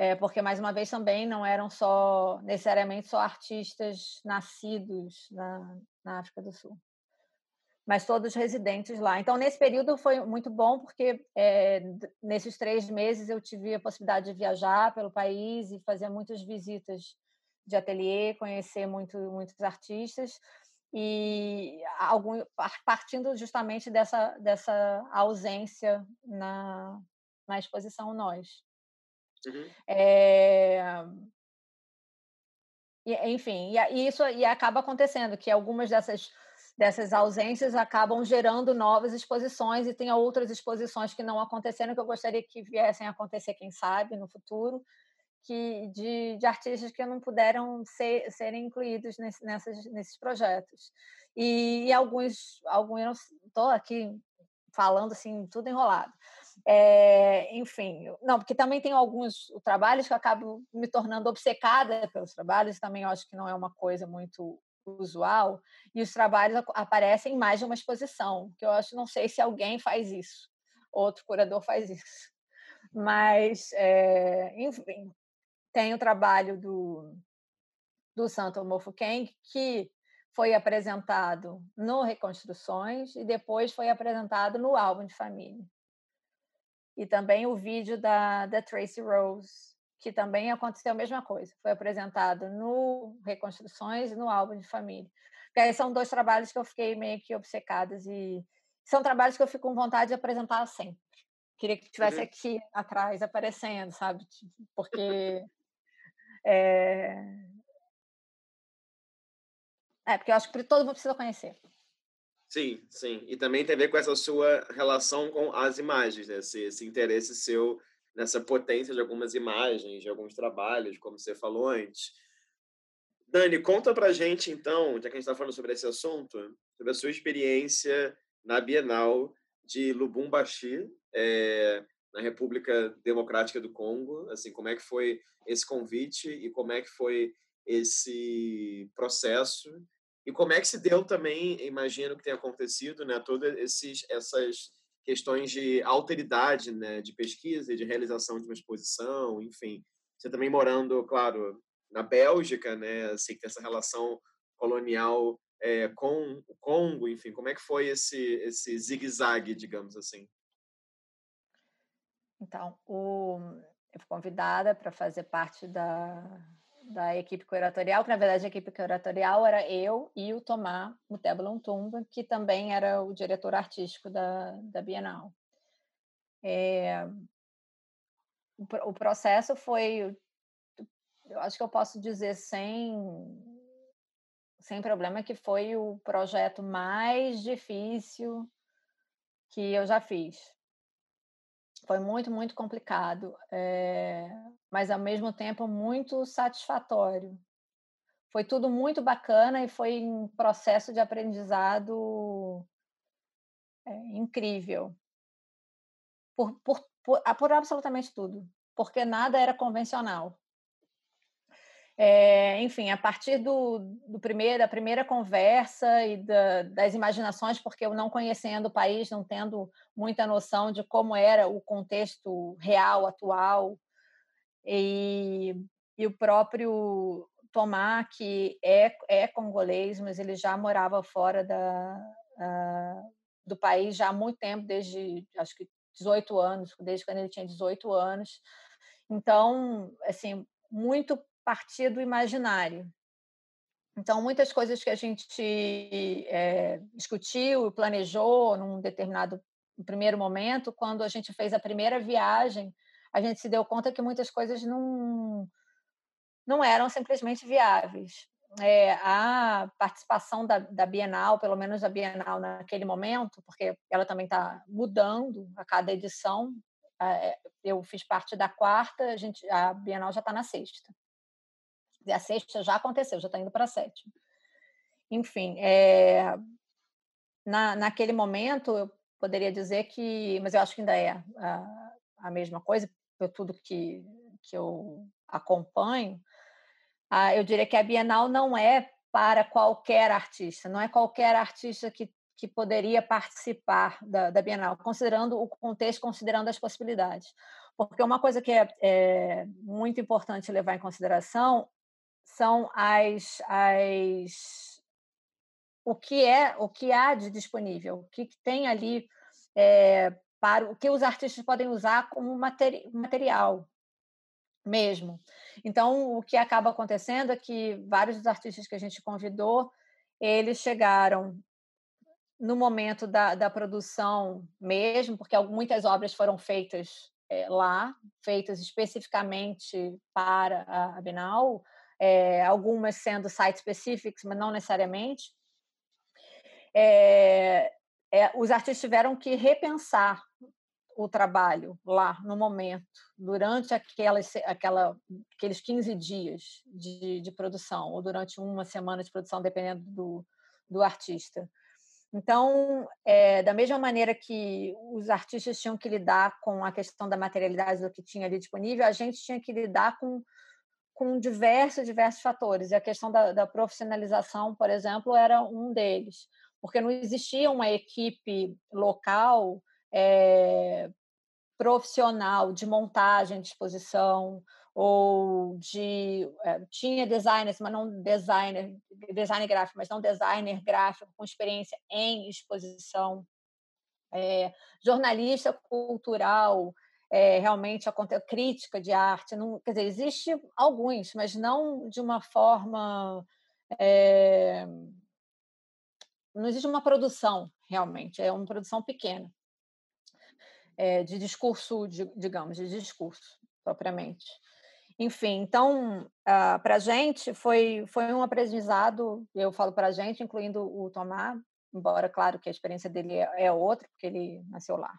é, porque mais uma vez também não eram só necessariamente só artistas nascidos na, na África do Sul, mas todos residentes lá. Então nesse período foi muito bom porque é, nesses três meses eu tive a possibilidade de viajar pelo país e fazer muitas visitas de ateliê, conhecer muito, muitos artistas e algum, partindo justamente dessa, dessa ausência na, na exposição Nós. Uhum. É... E, enfim, e, isso e acaba acontecendo que algumas dessas dessas ausências acabam gerando novas exposições e tem outras exposições que não aconteceram que eu gostaria que viessem a acontecer, quem sabe, no futuro, que de, de artistas que não puderam ser, serem incluídos nesse, nessas, nesses projetos. E, e alguns, alguns, estou aqui falando assim, tudo enrolado. É, enfim, não, porque também tem alguns trabalhos que eu acabo me tornando obcecada pelos trabalhos, também acho que não é uma coisa muito usual, e os trabalhos aparecem em mais de uma exposição, que eu acho, não sei se alguém faz isso, outro curador faz isso. Mas, é, enfim, tem o trabalho do, do Santo Mofukeng, que foi apresentado no Reconstruções e depois foi apresentado no álbum de família e também o vídeo da, da Tracy Rose, que também aconteceu a mesma coisa. Foi apresentado no Reconstruções e no álbum de família. Porque aí são dois trabalhos que eu fiquei meio que obcecadas e são trabalhos que eu fico com vontade de apresentar sempre. Queria que tivesse aqui atrás aparecendo, sabe? Tipo, porque é... é porque eu acho que todo mundo precisa conhecer. Sim, sim. E também tem a ver com essa sua relação com as imagens, né? Esse, esse interesse seu nessa potência de algumas imagens, de alguns trabalhos, como você falou antes. Dani, conta pra gente, então, já que a gente está falando sobre esse assunto, sobre a sua experiência na Bienal de Lubumbashi, é, na República Democrática do Congo. Assim, como é que foi esse convite e como é que foi esse processo e como é que se deu também, imagino que tenha acontecido, né, todas esses, essas questões de alteridade, né, de pesquisa e de realização de uma exposição, enfim. Você também morando, claro, na Bélgica, né, assim, tem essa relação colonial é, com o Congo, enfim, como é que foi esse esse zigue-zague, digamos assim? Então, o, eu fui convidada para fazer parte da da equipe curatorial, que na verdade a equipe curatorial era eu e o Tomás Muteba Tumba, que também era o diretor artístico da, da Bienal. É, o, o processo foi, eu acho que eu posso dizer sem, sem problema, que foi o projeto mais difícil que eu já fiz. Foi muito, muito complicado, é, mas ao mesmo tempo muito satisfatório. Foi tudo muito bacana e foi um processo de aprendizado é, incrível. Por, por, por, por absolutamente tudo, porque nada era convencional. É, enfim, a partir do, do primeiro, da primeira conversa e da, das imaginações, porque eu não conhecendo o país, não tendo muita noção de como era o contexto real, atual, e, e o próprio Tomás, que é, é congolês, mas ele já morava fora da, uh, do país já há muito tempo, desde acho que 18 anos, desde quando ele tinha 18 anos. Então, assim, muito partir do imaginário. Então, muitas coisas que a gente é, discutiu e planejou num determinado primeiro momento, quando a gente fez a primeira viagem, a gente se deu conta que muitas coisas não, não eram simplesmente viáveis. é, a participação da, da, Bienal, pelo menos da Bienal naquele momento, porque ela também está mudando a cada edição. É, eu fiz parte da quarta, a, gente, a Bienal já está na sexta. A sexta já aconteceu, já está indo para a sétima. Enfim, é, na, naquele momento, eu poderia dizer que, mas eu acho que ainda é a, a mesma coisa, por tudo que, que eu acompanho, ah, eu diria que a Bienal não é para qualquer artista, não é qualquer artista que, que poderia participar da, da Bienal, considerando o contexto, considerando as possibilidades. Porque uma coisa que é, é muito importante levar em consideração são as, as o que é o que há de disponível, o que tem ali é, para o que os artistas podem usar como materi material mesmo. Então, o que acaba acontecendo é que vários dos artistas que a gente convidou, eles chegaram no momento da, da produção mesmo, porque muitas obras foram feitas é, lá, feitas especificamente para a Bienal, é, algumas sendo site-specifics, mas não necessariamente. É, é, os artistas tiveram que repensar o trabalho lá no momento, durante aquelas, aquela, aqueles 15 dias de, de produção, ou durante uma semana de produção, dependendo do, do artista. Então, é, da mesma maneira que os artistas tinham que lidar com a questão da materialidade do que tinha ali disponível, a gente tinha que lidar com, com diversos, diversos fatores. E a questão da, da profissionalização, por exemplo, era um deles, porque não existia uma equipe local é, profissional de montagem de exposição ou de é, tinha designers, mas não designer, design gráfico, mas não designer gráfico com experiência em exposição, é, jornalista cultural, é, realmente a crítica de arte, não, quer dizer, existe alguns, mas não de uma forma é, não existe uma produção realmente, é uma produção pequena é, de discurso, de, digamos, de discurso propriamente. Enfim, então, uh, ah, para a gente foi, foi um aprendizado, eu falo para a gente, incluindo o Tomás, embora, claro, que a experiência dele é, é outra, porque ele nasceu lá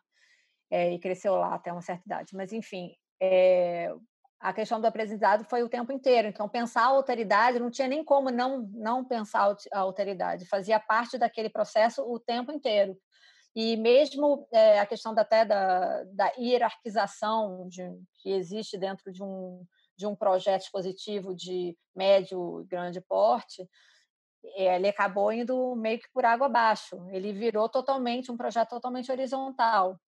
é, e cresceu lá até uma certa idade. Mas, enfim, é, a questão do aprendizado foi o tempo inteiro. Então, pensar a alteridade, não tinha nem como não, não pensar a alteridade, fazia parte daquele processo o tempo inteiro. E mesmo é, a questão da, até da, da hierarquização de, que existe dentro de um, de um projeto expositivo de médio e grande porte, ele acabou indo meio que por água abaixo. Ele virou totalmente um projeto totalmente horizontal.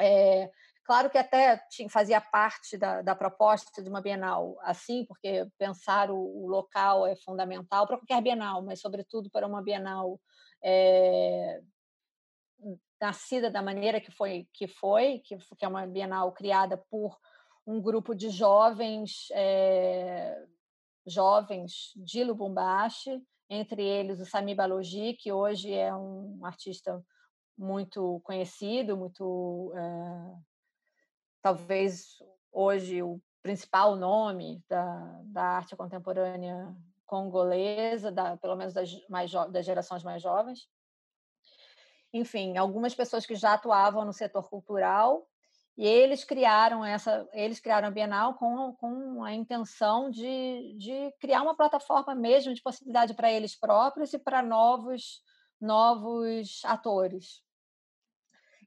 É, claro que até tinha, fazia parte da, da, proposta de uma Bienal assim, porque pensar o, o local é fundamental para qualquer Bienal, mas sobretudo para uma Bienal é, nascida da maneira que foi, que foi, que, que é uma Bienal criada por um grupo de jovens, é, jovens de Lubumbashi, entre eles o Sami Balogi, que hoje é um artista muito conhecido, muito é, talvez hoje o principal nome da, da arte contemporânea congolesa, da, pelo menos das, mais das gerações mais jovens enfim, algumas pessoas que já atuavam no setor cultural e eles criaram essa, eles criaram a Bienal com, com a intenção de, de criar uma plataforma mesmo de possibilidade para eles próprios e para novos novos atores.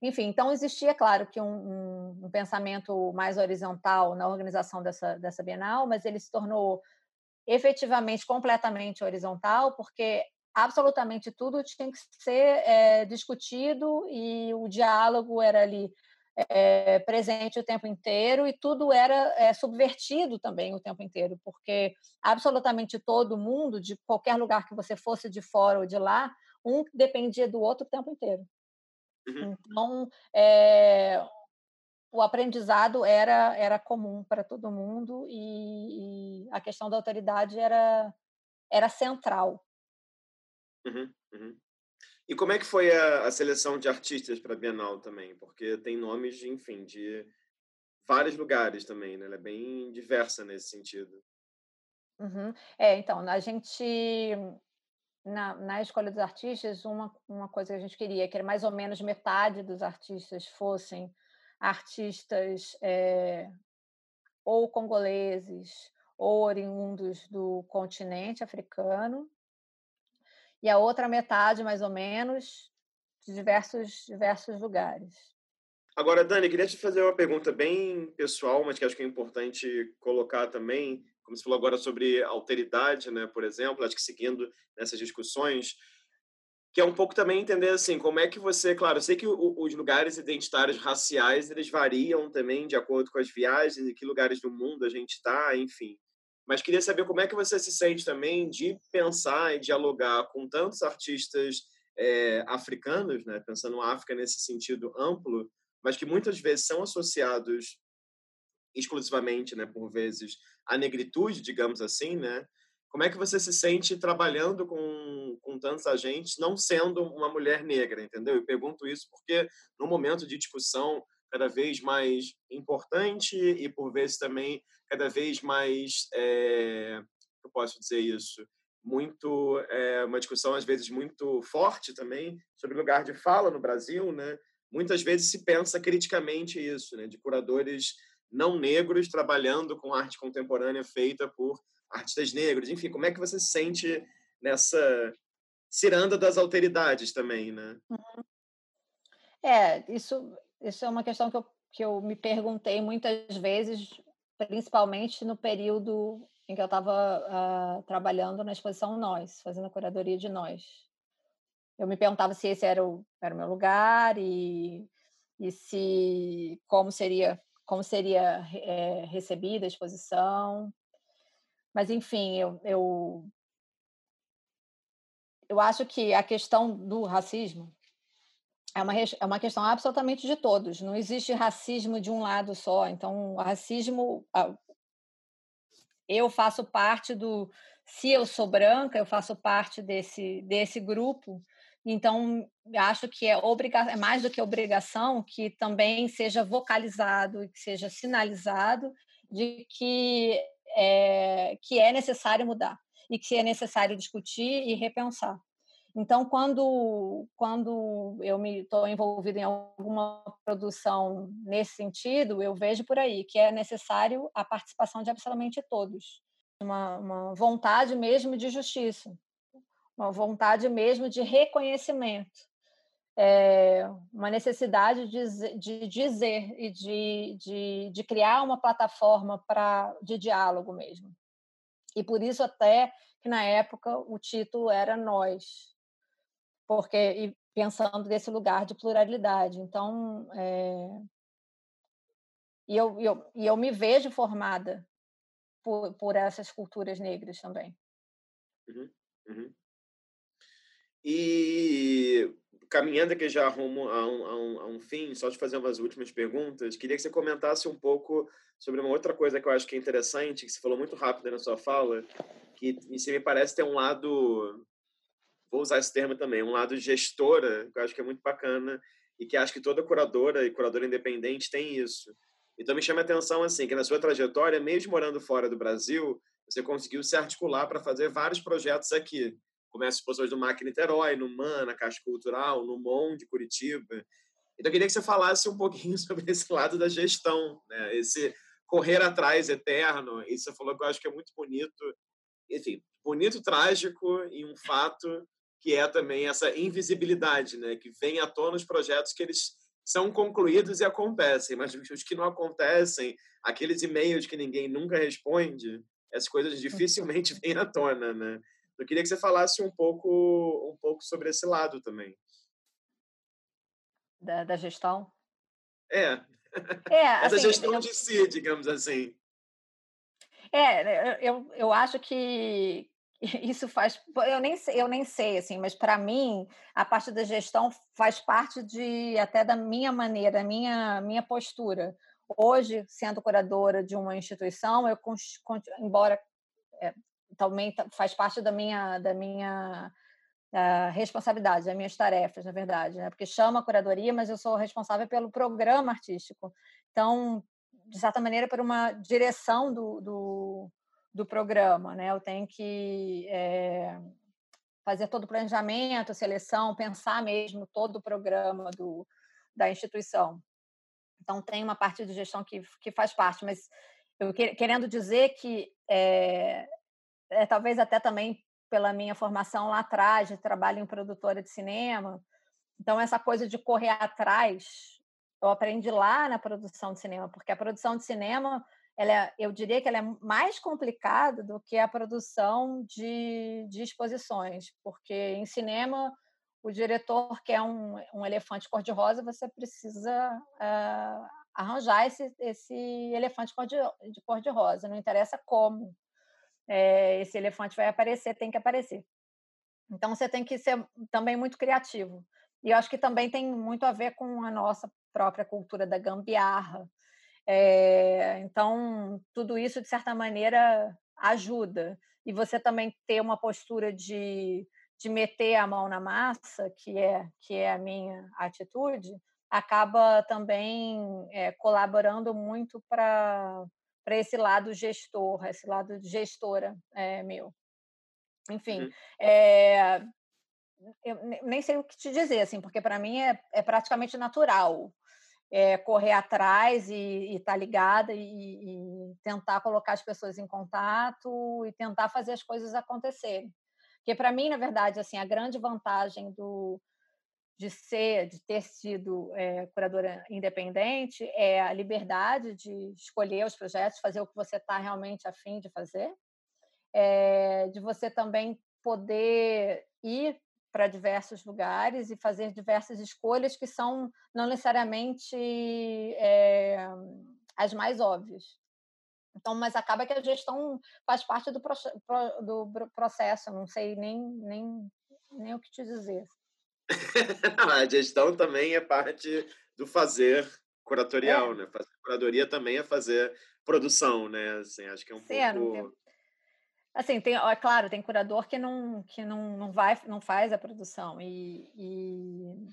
Enfim, então existia, claro, que um, um, um, pensamento mais horizontal na organização dessa, dessa Bienal, mas ele se tornou efetivamente completamente horizontal, porque absolutamente tudo tinha que ser é, discutido e o diálogo era ali é, presente o tempo inteiro e tudo era é, subvertido também o tempo inteiro, porque absolutamente todo mundo, de qualquer lugar que você fosse de fora ou de lá, um dependia do outro o tempo inteiro. Uhum. Então, é, o aprendizado era, era comum para todo mundo e, e, a questão da autoridade era, era central. Uhum, uhum. E como é que foi a, a seleção de artistas para a Bienal também? Porque tem nomes, de, enfim, de vários lugares também, né? Ela é bem diversa nesse sentido. Uhum. É, então, a gente na, na escolha dos artistas, uma, uma coisa que a gente queria que era mais ou menos metade dos artistas fossem artistas é, ou congoleses ou oriundos do continente africano, e a outra metade, mais ou menos, de diversos, diversos lugares. Agora, Dani, queria te fazer uma pergunta bem pessoal, mas que acho que é importante colocar também, como você falou agora sobre alteridade, né, por exemplo, acho que seguindo nessas discussões, que é um pouco também entender assim, como é que você, claro, eu sei que os lugares identitários raciais, eles variam também de acordo com as viagens e que lugares do mundo a gente está, enfim. Mas queria saber como é que você se sente também de pensar e dialogar com tantos artistas é, africanos, né, pensando na África nesse sentido amplo, mas que muitas vezes são associados exclusivamente, né, por vezes, à negritude, digamos assim, né? Como é que você se sente trabalhando com, com tantos agentes, não sendo uma mulher negra, entendeu? Eu pergunto isso porque, no momento de discussão cada vez mais importante e, por vezes, também cada vez mais, é, eu posso dizer isso, muito, é, uma discussão, às vezes, muito forte também sobre lugar de fala no Brasil, né? Muitas vezes se pensa criticamente isso, né? De curadores não negros trabalhando com arte contemporânea feita por artistas negros. Enfim, como é que você se sente nessa ciranda das alteridades também, né? Uhum. É, isso, isso é uma questão que eu, que eu me perguntei muitas vezes, principalmente no período em que eu estava uh, ah, trabalhando na exposição Nós, fazendo a curadoria de Nós. Eu me perguntava se esse era o, era o meu lugar e, e se como seria como seria é, recebida a exposição. Mas, enfim, eu, eu, eu acho que a questão do racismo é uma, é uma questão absolutamente de todos. Não existe racismo de um lado só. Então, o racismo. Eu faço parte do. Se eu sou branca, eu faço parte desse, desse grupo então, acho que é, obriga é mais do que obrigação que também seja vocalizado que seja sinalizado de que é, que é necessário mudar e que é necessário discutir e repensar. Então, quando, quando eu me estou envolvida em alguma produção nesse sentido, eu vejo por aí que é necessário a participação de absolutamente todos, uma, uma vontade mesmo de justiça uma vontade mesmo de reconhecimento, é, uma necessidade de, de dizer e de, de, de, criar uma plataforma para de diálogo mesmo. E por isso até que na época o título era Nós, porque pensando nesse lugar de pluralidade. Então, é, e eu, eu, e eu me vejo formada por, por essas culturas negras também. Uhum, uhum. E caminhando aqui já rumo a um, a, um, a um, fim, só de fazer umas últimas perguntas, queria que você comentasse um pouco sobre uma outra coisa que eu acho que é interessante, que você falou muito rápido na sua fala, que se me parece ter um lado, vou usar esse termo também, um lado gestora, que eu acho que é muito bacana, e que acho que toda curadora e curadora independente tem isso. Então me chama a atenção assim, que na sua trajetória, mesmo morando fora do Brasil, você conseguiu se articular para fazer vários projetos aqui começa exposições no MAC Niterói, no MAN, na Caixa Cultural, no MON de Curitiba. Então, eu queria que você falasse um pouquinho sobre esse lado da gestão, né? esse correr atrás eterno. E você falou que eu acho que é muito bonito, enfim, bonito, trágico e um fato que é também essa invisibilidade, né? que vem à tona os projetos que eles são concluídos e acontecem, mas os que não acontecem, aqueles e-mails que ninguém nunca responde, essas coisas dificilmente vêm à tona, né? Eu queria que você falasse um pouco, um pouco sobre esse lado também. Da, da gestão? É. é Essa assim, gestão eu... de si, digamos assim. É, eu, eu acho que isso faz. Eu nem sei, eu nem sei assim, mas para mim, a parte da gestão faz parte de até da minha maneira, da minha, minha postura. Hoje, sendo curadora de uma instituição, eu, embora é, também faz parte da minha da minha uh, responsabilidade, das minhas tarefas, na verdade, né? Porque chama a curadoria, mas eu sou responsável pelo programa artístico. Então, de certa maneira, por uma direção do, do, do programa, né? Eu tenho que é, fazer todo o planejamento, seleção, pensar mesmo todo o programa do, da instituição. Então, tem uma parte de gestão que, que faz parte, mas eu que, querendo dizer que é, é, talvez até também pela minha formação lá atrás, de trabalho em produtora de cinema, então essa coisa de correr atrás, eu aprendi lá na produção de cinema, porque a produção de cinema ela é, eu diria que ela é mais complicada do que a produção de, de exposições, porque em cinema o diretor quer um, um elefante cor-de-rosa, você precisa uh, arranjar esse, esse elefante cor-de-rosa, cor não interessa como é, esse elefante vai aparecer, tem que aparecer. Então você tem que ser também muito criativo. E eu acho que também tem muito a ver com a nossa própria cultura da gambiarra, é, então, tudo isso, de certa maneira, ajuda. E você também ter uma postura de, de meter a mão na massa, que é, que é a minha atitude, acaba também é, colaborando muito para esse lado gestor, esse lado de gestora é, meu. Enfim, uhum. é, eu nem sei o que te dizer, assim, porque para mim é, é praticamente natural é, correr atrás e estar tá ligada e, e, tentar colocar as pessoas em contato e tentar fazer as coisas acontecerem. Porque para mim, na verdade, assim, a grande vantagem do de ser, de ter sido é, curadora independente é a liberdade de escolher os projetos, fazer o que você está realmente afim de fazer, é, de você também poder ir para diversos lugares e fazer diversas escolhas que são não necessariamente é, as mais óbvias. Então, mas acaba que a gestão faz parte do, do processo, não sei nem, nem, nem o que te dizer. a gestão também é parte do fazer curatorial, é. né? Fazer curadoria também é fazer produção, né? Assim, acho que é um Sim, pouco... Assim, tem, é claro, tem curador que não, que não, não vai, não faz a produção e, e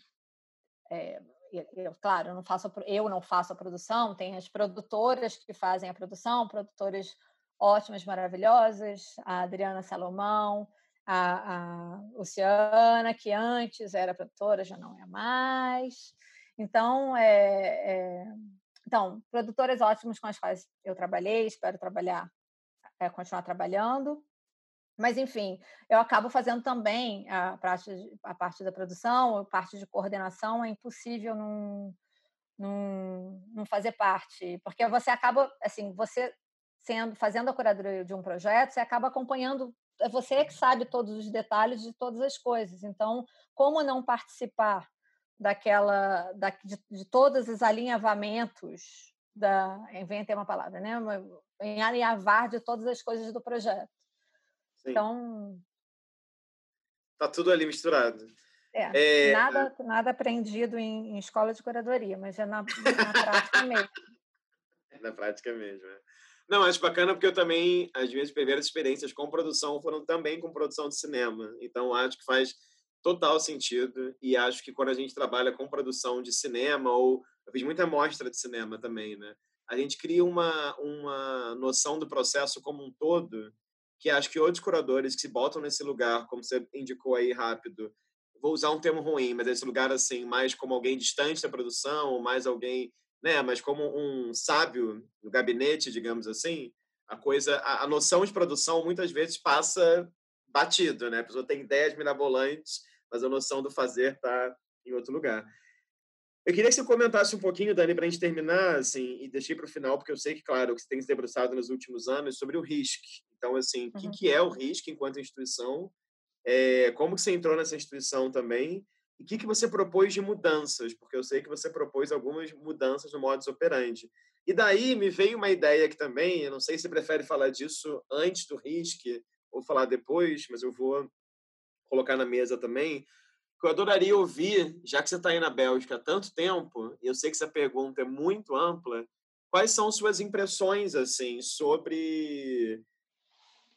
é, eu, claro, eu não faço, eu não faço a produção. Tem as produtoras que fazem a produção, produtoras ótimas, maravilhosas, a Adriana Salomão, a, a Luciana, que antes era produtora, já não é mais. Então, é, é, então, produtoras ótimas com as quais eu trabalhei, espero trabalhar é, continuar trabalhando. Mas, enfim, eu acabo fazendo também a parte, a parte da produção, a parte de coordenação, é impossível não, não, não fazer parte, porque você acaba, assim, você sendo fazendo a curadoria de um projeto, você acaba acompanhando, é você que sabe todos os detalhes de todas as coisas. Então, como não participar daquela, da, de, de todos os alinhavamentos da, inventei uma palavra, né? em alinhavar de todas as coisas do projeto. Sim. Então. Tá tudo ali misturado. É, é... Nada, nada aprendido em, em, escola de curadoria, mas é na, na prática mesmo. na prática mesmo, é. Não, acho bacana porque eu também, as minhas primeiras experiências com produção foram também com produção de cinema. Então, acho que faz total sentido. E acho que quando a gente trabalha com produção de cinema, ou eu fiz muita amostra de cinema também, né? a gente cria uma, uma noção do processo como um todo, que acho que outros curadores que se botam nesse lugar, como você indicou aí rápido, vou usar um termo ruim, mas esse lugar assim, mais como alguém distante da produção, ou mais alguém, né, mas como um sábio no gabinete, digamos assim, a coisa, a, a noção de produção muitas vezes passa batido, né? A pessoa tem ideias mirabolantes, mas a noção do fazer está em outro lugar. Eu queria que você comentasse um pouquinho, Dani, para a gente terminar, assim, e deixei para o final, porque eu sei que, claro, que você tem se debruçado nos últimos anos sobre o RISC. Então, assim, o uhum. que, que é o RISC enquanto instituição? É, como que você entrou nessa instituição também? E o que, que você propôs de mudanças? Porque eu sei que você propôs algumas mudanças no modus operandi. E daí me veio uma ideia que também, eu não sei se prefere falar disso antes do RISC ou falar depois, mas eu vou colocar na mesa também, que eu adoraria ouvir, já que você está aí na Bélgica há tanto tempo, e eu sei que essa pergunta é muito ampla, quais são suas impressões assim sobre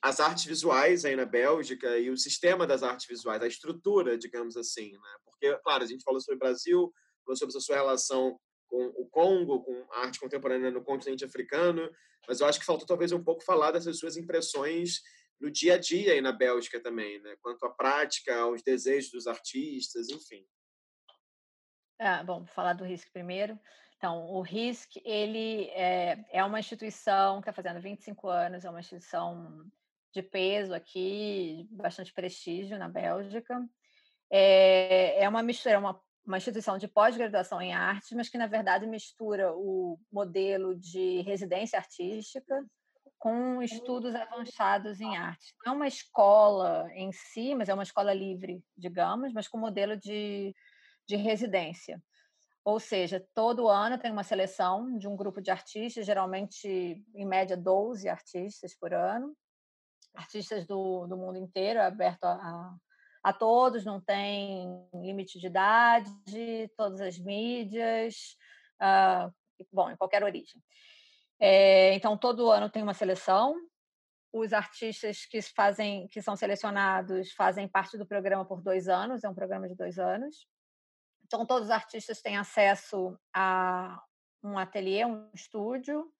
as artes visuais aí na Bélgica e o sistema das artes visuais, a estrutura, digamos assim, né? Porque, claro, a gente falou sobre o Brasil, falou sobre a sua relação com o Congo, com a arte contemporânea no continente africano, mas eu acho que faltou talvez um pouco falar dessas suas impressões no dia a dia aí na Bélgica também, né? Quanto à prática, aos desejos dos artistas, enfim. Ah, bom, vou falar do RISC primeiro. Então, o RISC, ele é, é uma instituição que está fazendo 25 anos, é uma instituição de peso aqui, bastante prestígio na Bélgica. É, é uma mistura, é uma, uma instituição de pós-graduação em artes, mas que, na verdade, mistura o modelo de residência artística com estudos avançados em arte. Não é uma escola em si, mas é uma escola livre, digamos, mas com modelo de, de residência. Ou seja, todo ano tem uma seleção de um grupo de artistas, geralmente, em média, 12 artistas por ano, artistas do, do mundo inteiro, é aberto a todos, não tem limite de idade, todas as mídias, uh, bom, em qualquer origem. É, então, todo ano tem uma seleção. Os artistas que fazem, que são selecionados, fazem parte do programa por dois anos. É um programa de dois anos. Então, todos os artistas têm acesso a um ateliê, um estúdio,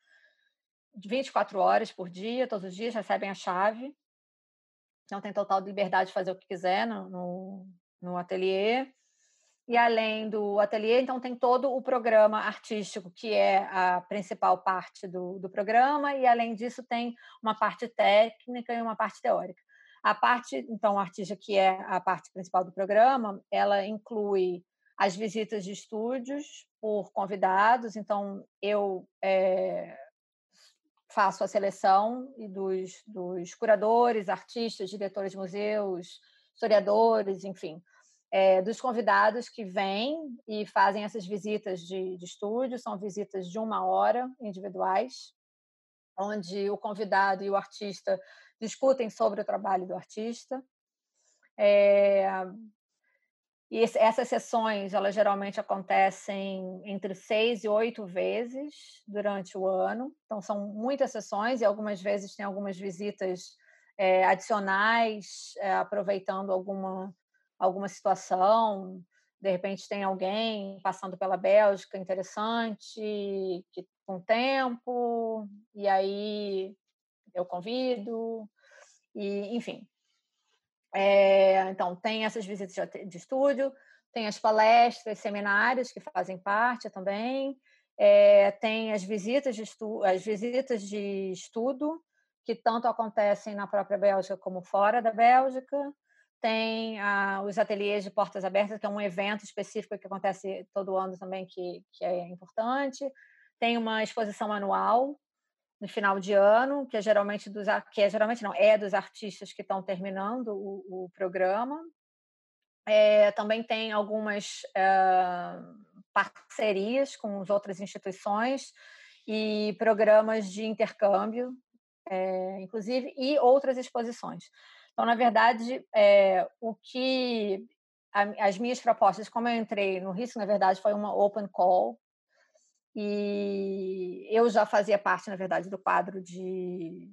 24 horas por dia, todos os dias recebem a chave. Então, tem total liberdade de fazer o que quiser no, no, no ateliê. E além do ateliê, então tem todo o programa artístico, que é a principal parte do, do programa, e além disso tem uma parte técnica e uma parte teórica. A parte, então, artística, que é a parte principal do programa, ela inclui as visitas de estúdios por convidados, então eu é, faço a seleção dos, dos curadores, artistas, diretores de museus, historiadores, enfim, é, dos convidados que vêm e fazem essas visitas de, de estúdio, são visitas de uma hora individuais, onde o convidado e o artista discutem sobre o trabalho do artista. É, e essas sessões, elas geralmente acontecem entre seis e oito vezes durante o ano. Então, são muitas sessões e algumas vezes tem algumas visitas é, adicionais, é, aproveitando alguma alguma situação, de repente tem alguém passando pela Bélgica interessante, que com tempo, e aí eu convido, e enfim. É, então, tem essas visitas de estúdio, tem as palestras, seminários que fazem parte também, é, tem as visitas de estu as visitas de estudo que tanto acontecem na própria Bélgica como fora da Bélgica tem ah, os ateliês de portas abertas, que é um evento específico que acontece todo ano também, que, que é importante. Tem uma exposição anual no final de ano, que é geralmente dos que é geralmente não é dos artistas que estão terminando o, o programa. É, também tem algumas é, parcerias com as outras instituições e programas de intercâmbio, é, inclusive, e outras exposições. Então, na verdade, é, o que a, as minhas propostas, como eu entrei no risco, na verdade, foi uma open call. E eu já fazia parte, na verdade, do quadro de,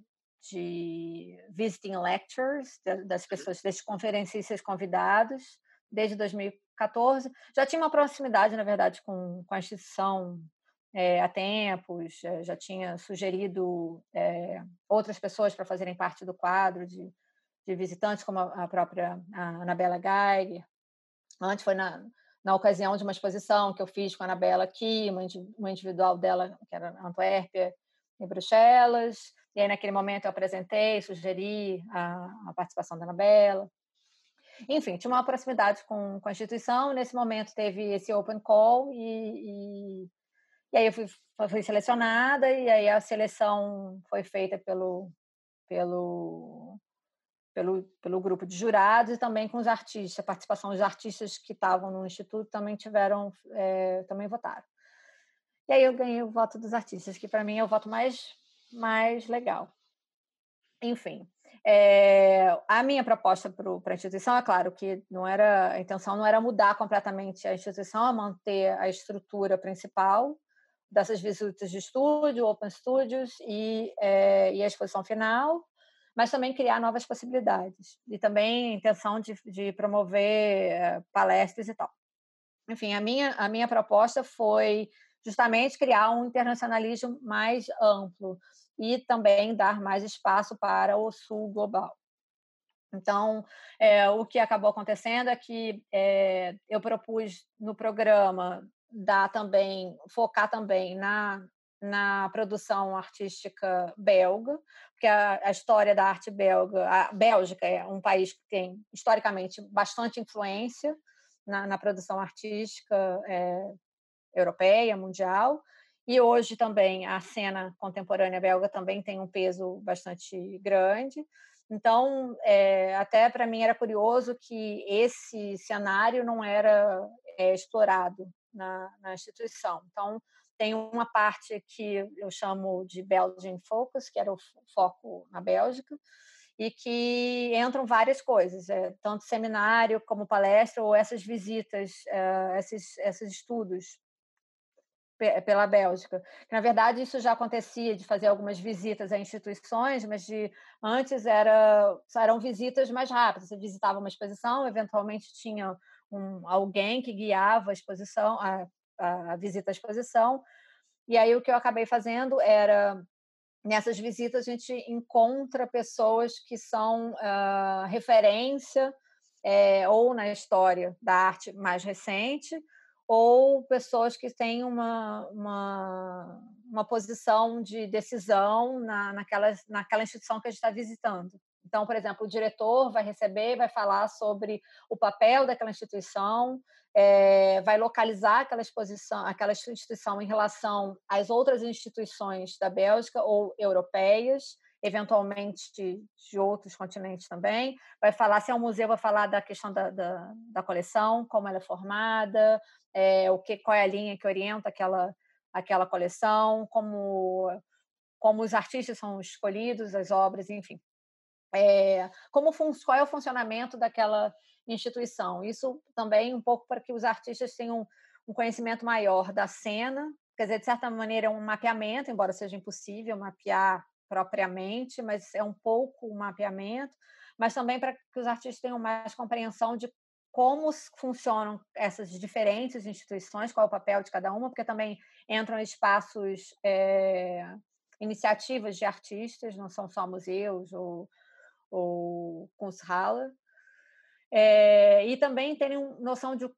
de visiting lectures das pessoas, desses conferencistas convidados, desde 2014. Já tinha uma proximidade, na verdade, com, com a instituição é, há tempos, já tinha sugerido é, outras pessoas para fazerem parte do quadro de de visitantes, como a própria a Anabela Geiger. Antes foi na, na ocasião de uma exposição que eu fiz com a Anabela aqui, uma, individual dela, que era Antuérpia, em Bruxelas. E aí, naquele momento, eu apresentei, sugeri a, a participação da Anabela. Enfim, tinha uma proximidade com, com a instituição. Nesse momento, teve esse open call e, e, e aí eu fui, fui selecionada e aí a seleção foi feita pelo, pelo pelo, pelo grupo de jurados e também com os artistas. A participação dos artistas que estavam no instituto também tiveram, é, também votaram. E aí eu ganhei o voto dos artistas, que para mim é o voto mais, mais legal. Enfim, é, a minha proposta para a instituição é claro que não era a intenção não era mudar completamente a instituição, a manter a estrutura principal dessas visitas de estúdio, open studios e, é, e a exposição final, mas também criar novas possibilidades. E também intenção de, de promover eh, palestras e tal. Enfim, a minha, a minha proposta foi justamente criar um internacionalismo mais amplo e também dar mais espaço para o sul global. Então, é, o que acabou acontecendo é que é, eu propus no programa dar também focar também na na produção artística belga, porque a, a, história da arte belga, a Bélgica é um país que tem historicamente bastante influência na, na produção artística é, europeia, mundial, e hoje também a cena contemporânea belga também tem um peso bastante grande. Então, é, até para mim era curioso que esse cenário não era é, explorado na, na instituição. Então, tem uma parte que eu chamo de Belgian Focus, que era o foco na Bélgica, e que entram várias coisas, é, tanto seminário como palestra ou essas visitas, é, esses, esses estudos pela Bélgica. Na verdade, isso já acontecia de fazer algumas visitas a instituições, mas de antes era, eram visitas mais rápidas. Você visitava uma exposição, eventualmente tinha um, alguém que guiava a exposição, a, a, visita à exposição. E aí o que eu acabei fazendo era nessas visitas a gente encontra pessoas que são uh, referência é, ou na história da arte mais recente ou pessoas que têm uma, uma, uma posição de decisão na, naquela, naquela instituição que a gente está visitando. Então, por exemplo, o diretor vai receber, vai falar sobre o papel daquela instituição, é, vai localizar aquela exposição, aquela instituição em relação às outras instituições da Bélgica ou europeias, eventualmente de, de, outros continentes também. Vai falar, se é um museu, vai falar da questão da, da, da coleção, como ela é formada, é, o que, qual é a linha que orienta aquela, aquela coleção, como, como os artistas são escolhidos, as obras, enfim. É, como qual é o funcionamento daquela instituição. Isso também um pouco para que os artistas tenham um conhecimento maior da cena, quer dizer, de certa maneira é um mapeamento, embora seja impossível mapear propriamente, mas é um pouco um mapeamento, mas também para que os artistas tenham mais compreensão de como funcionam essas diferentes instituições, qual é o papel de cada uma, porque também entram espaços, é, iniciativas de artistas, não são só museus ou, é, e também terem noção de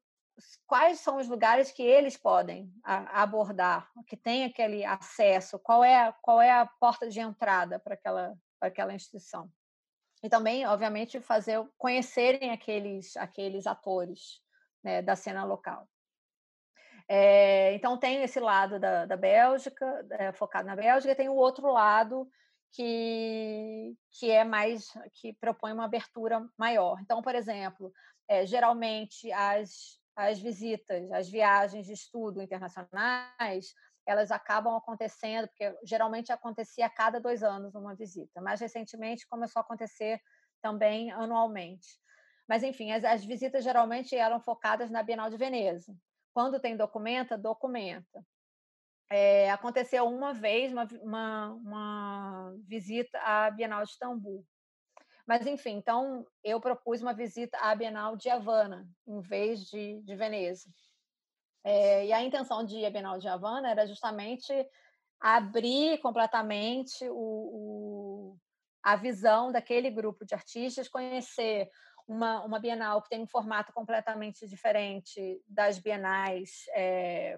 quais são os lugares que eles podem abordar, que tem aquele acesso, qual é, qual é a porta de entrada para aquela, para aquela instituição. E também, obviamente, fazer conhecerem aqueles, aqueles atores né, da cena local. É, então, tem esse lado da, da Bélgica, é, focado na Bélgica, e tem o outro lado que, que é mais que propõe uma abertura maior. Então, por exemplo, é, geralmente as, as visitas, as viagens de estudo internacionais, elas acabam acontecendo, porque geralmente acontecia a cada dois anos uma visita. Mais recentemente começou a acontecer também anualmente. Mas, enfim, as, as visitas geralmente eram focadas na Bienal de Veneza. Quando tem documenta, documenta. É, aconteceu uma vez uma, uma, uma, visita à Bienal de Istambul. Mas, enfim, então eu propus uma visita à Bienal de Havana, em vez de, de Veneza. É, e a intenção de ir à Bienal de Havana era justamente abrir completamente o, o, a visão daquele grupo de artistas, conhecer uma, uma Bienal que tem um formato completamente diferente das bienais. É,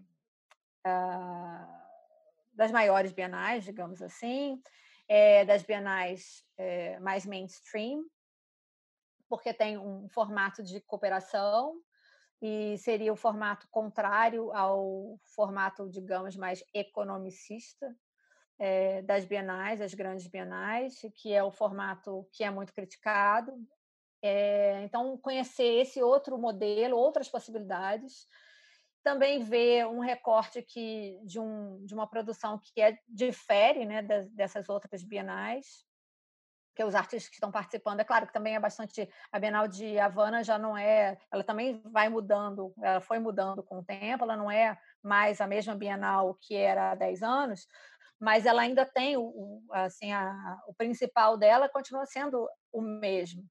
das maiores bienais, digamos assim, é, das bienais é, mais mainstream, porque tem um formato de cooperação e seria o formato contrário ao formato, digamos, mais economicista é, das bienais, das grandes bienais, que é o formato que é muito criticado. Então, conhecer esse outro modelo, outras possibilidades, também ver um recorte que, de, um, de uma produção que é, difere né, dessas outras bienais, que os artistas que estão participando, é claro que também é bastante. A Bienal de Havana já não é. Ela também vai mudando, ela foi mudando com o tempo, ela não é mais a mesma Bienal que era há 10 anos, mas ela ainda tem o, assim, a, o principal dela continua sendo o mesmo.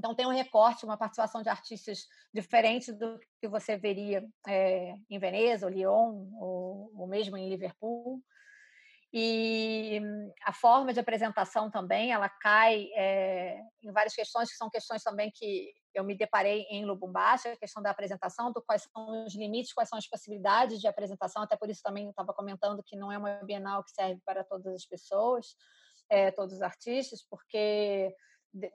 Então, tem um recorte, uma participação de artistas diferente do que você veria é, em Veneza, ou Lyon, ou, ou mesmo em Liverpool. E a forma de apresentação também, ela cai é, em várias questões, que são questões também que eu me deparei em Lubumbashi, a questão da apresentação, do quais são os limites, quais são as possibilidades de apresentação, até por isso também estava comentando que não é uma Bienal que serve para todas as pessoas, é, todos os artistas, porque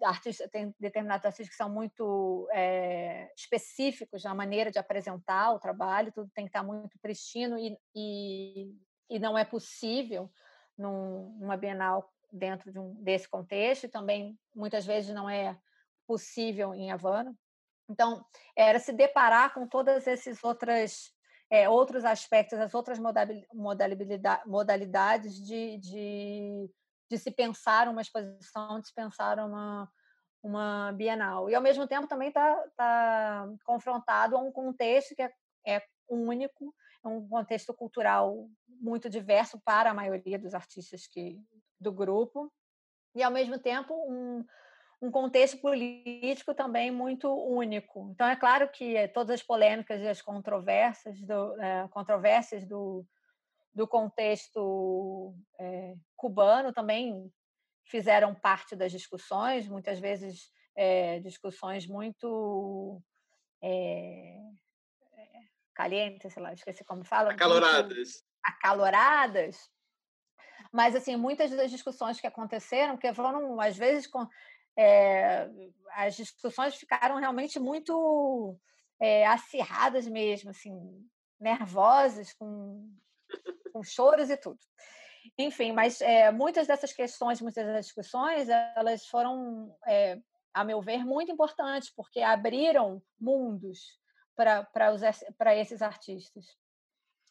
artistas, tem determinados artistas que são muito é, específicos na maneira de apresentar o trabalho, tudo tem que estar muito pristino e, e, e não é possível num, numa Bienal dentro de um, desse contexto, e também muitas vezes não é possível em Havana. Então, era se deparar com todas esses outras, é, outros aspectos, as outras modalidades de, de de se pensar uma exposição, de se pensar uma, uma Bienal. E, ao mesmo tempo, também está tá confrontado a um contexto que é, é único, é um contexto cultural muito diverso para a maioria dos artistas que, do grupo, e, ao mesmo tempo, um, um contexto político também muito único. Então, é claro que todas as polêmicas e as controvérsias do, é, controvérsias do, do contexto é, cubano também fizeram parte das discussões, muitas vezes é, discussões muito é, calientes, sei lá, esqueci como fala. Acaloradas. Acaloradas. Mas, assim, muitas das discussões que aconteceram, que foram, às vezes, com, é, as discussões ficaram realmente muito é, acirradas mesmo, assim, nervosas, com com choros e tudo. Enfim, mas é, muitas dessas questões, muitas das discussões, elas foram, é, a meu ver, muito importantes, porque abriram mundos para esses artistas.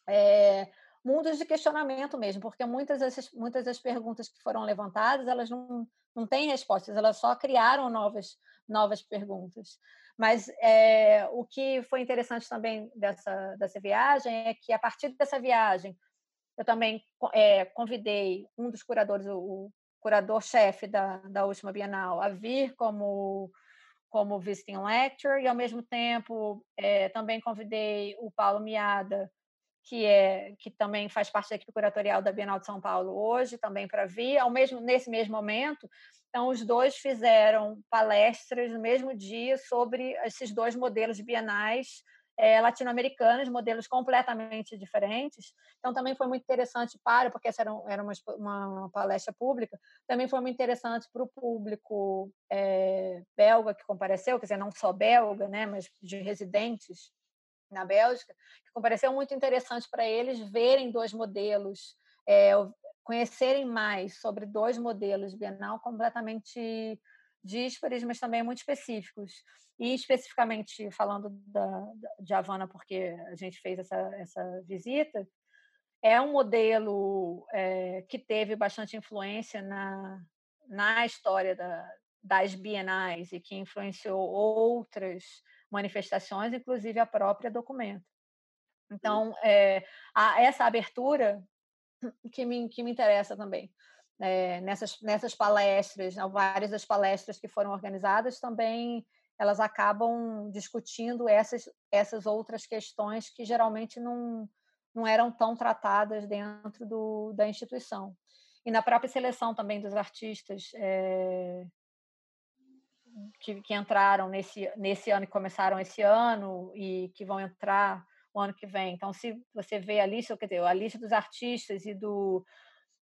É, mundos de questionamento mesmo, porque muitas dessas, muitas das perguntas que foram levantadas, elas não, não têm respostas, elas só criaram novas, novas perguntas. Mas é, o que foi interessante também dessa, dessa viagem é que, a partir dessa viagem, eu também é, convidei um dos curadores, o, curador-chefe da, da última Bienal, a vir como, como visiting lecturer, e, ao mesmo tempo, é, também convidei o Paulo Miada, que é que também faz parte da equipe curatorial da Bienal de São Paulo hoje, também para vir, ao mesmo nesse mesmo momento. Então, os dois fizeram palestras no mesmo dia sobre esses dois modelos bienais é, latino-americanas, modelos completamente diferentes. Então, também foi muito interessante para, porque essa era, era uma, uma palestra pública, também foi muito interessante para o público é, belga que compareceu, quer dizer, não só belga, né, mas de residentes na Bélgica, que compareceu muito interessante para eles verem dois modelos, é, conhecerem mais sobre dois modelos bienal completamente díspares, mas também muito específicos. E especificamente falando da, de Havana, porque a gente fez essa, essa visita, é um modelo é, que teve bastante influência na, na história da, das bienais e que influenciou outras manifestações, inclusive a própria documento. Então, é, a, essa abertura que me, que me interessa também é, nessas, nessas palestras, né, várias das palestras que foram organizadas também elas acabam discutindo essas, essas outras questões que geralmente não, não eram tão tratadas dentro do, da instituição. E na própria seleção também dos artistas é, que, que entraram nesse, nesse ano, que começaram esse ano e que vão entrar o ano que vem. Então, se você vê a lista, quer dizer, a lista dos artistas e do,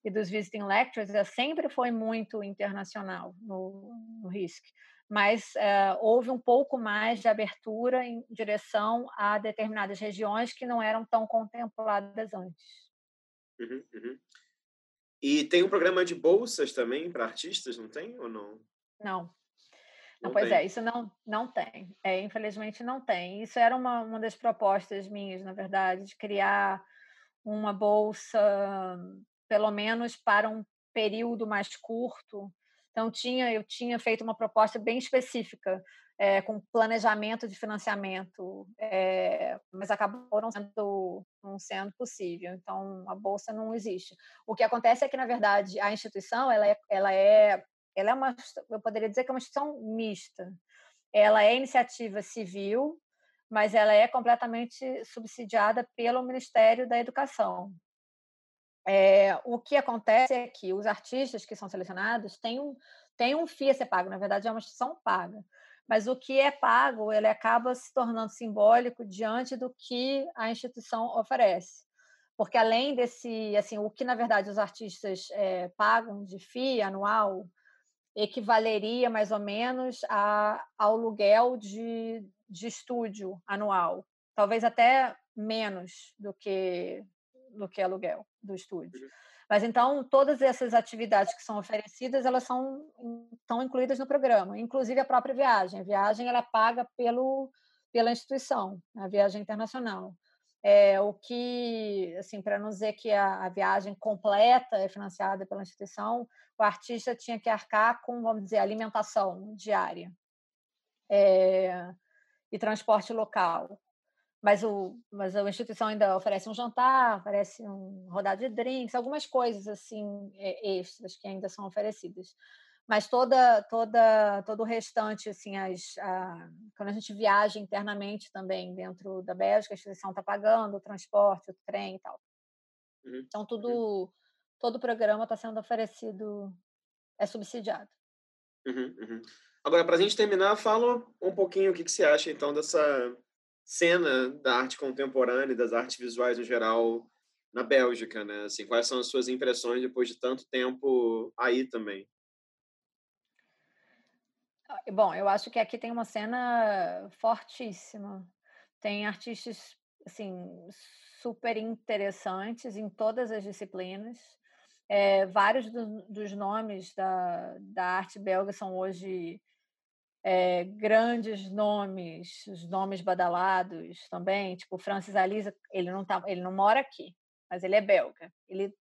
e dos visiting lecturers sempre foi muito internacional no, no RISC, mas uh, houve um pouco mais de abertura em direção a determinadas regiões que não eram tão contempladas antes. Uhum, uhum. E tem um programa de bolsas também para artistas, não tem ou não? Não. Não, pois tem. é, isso não, não tem. É, infelizmente não tem. Isso era uma, uma das propostas minhas, na verdade, de criar uma bolsa pelo menos para um período mais curto. Então tinha, eu tinha feito uma proposta bem específica é, com planejamento de financiamento, é, mas acabou não sendo, não sendo possível. Então a bolsa não existe. O que acontece é que na verdade a instituição ela é, ela é, ela é uma, eu poderia dizer que é uma instituição mista. ela é iniciativa civil, mas ela é completamente subsidiada pelo Ministério da Educação. É, o que acontece é que os artistas que são selecionados têm um, têm um FII a ser pago, na verdade é uma instituição paga, mas o que é pago ele acaba se tornando simbólico diante do que a instituição oferece. Porque além desse, assim, o que na verdade os artistas é, pagam de FII anual equivaleria mais ou menos a, ao aluguel de, de estúdio anual, talvez até menos do que do que aluguel do estúdio. Uhum. Mas então todas essas atividades que são oferecidas elas são estão incluídas no programa, inclusive a própria viagem. A viagem ela é paga pelo pela instituição, a viagem internacional. É, o que, assim, para não dizer que a, a, viagem completa é financiada pela instituição, o artista tinha que arcar com, vamos dizer, alimentação diária é, e transporte local. Mas, o, mas a instituição ainda oferece um jantar, oferece um rodado de drinks, algumas coisas assim é, extras que ainda são oferecidas mas toda toda todo o restante assim as a, quando a gente viaja internamente também dentro da Bélgica a instituição está pagando o transporte o trem e tal uhum. então tudo todo o programa está sendo oferecido é subsidiado uhum, uhum. agora para a gente terminar fala um pouquinho o que, que você acha então dessa cena da arte contemporânea das artes visuais no geral na Bélgica né assim quais são as suas impressões depois de tanto tempo aí também Bom, eu acho que aqui tem uma cena fortíssima. Tem artistas, assim, super interessantes em todas as disciplinas. É, vários do, dos nomes da, da arte belga são hoje é, grandes nomes, os nomes badalados também, tipo Francis Alisa, ele não tá, ele não mora aqui, mas ele é belga. Ele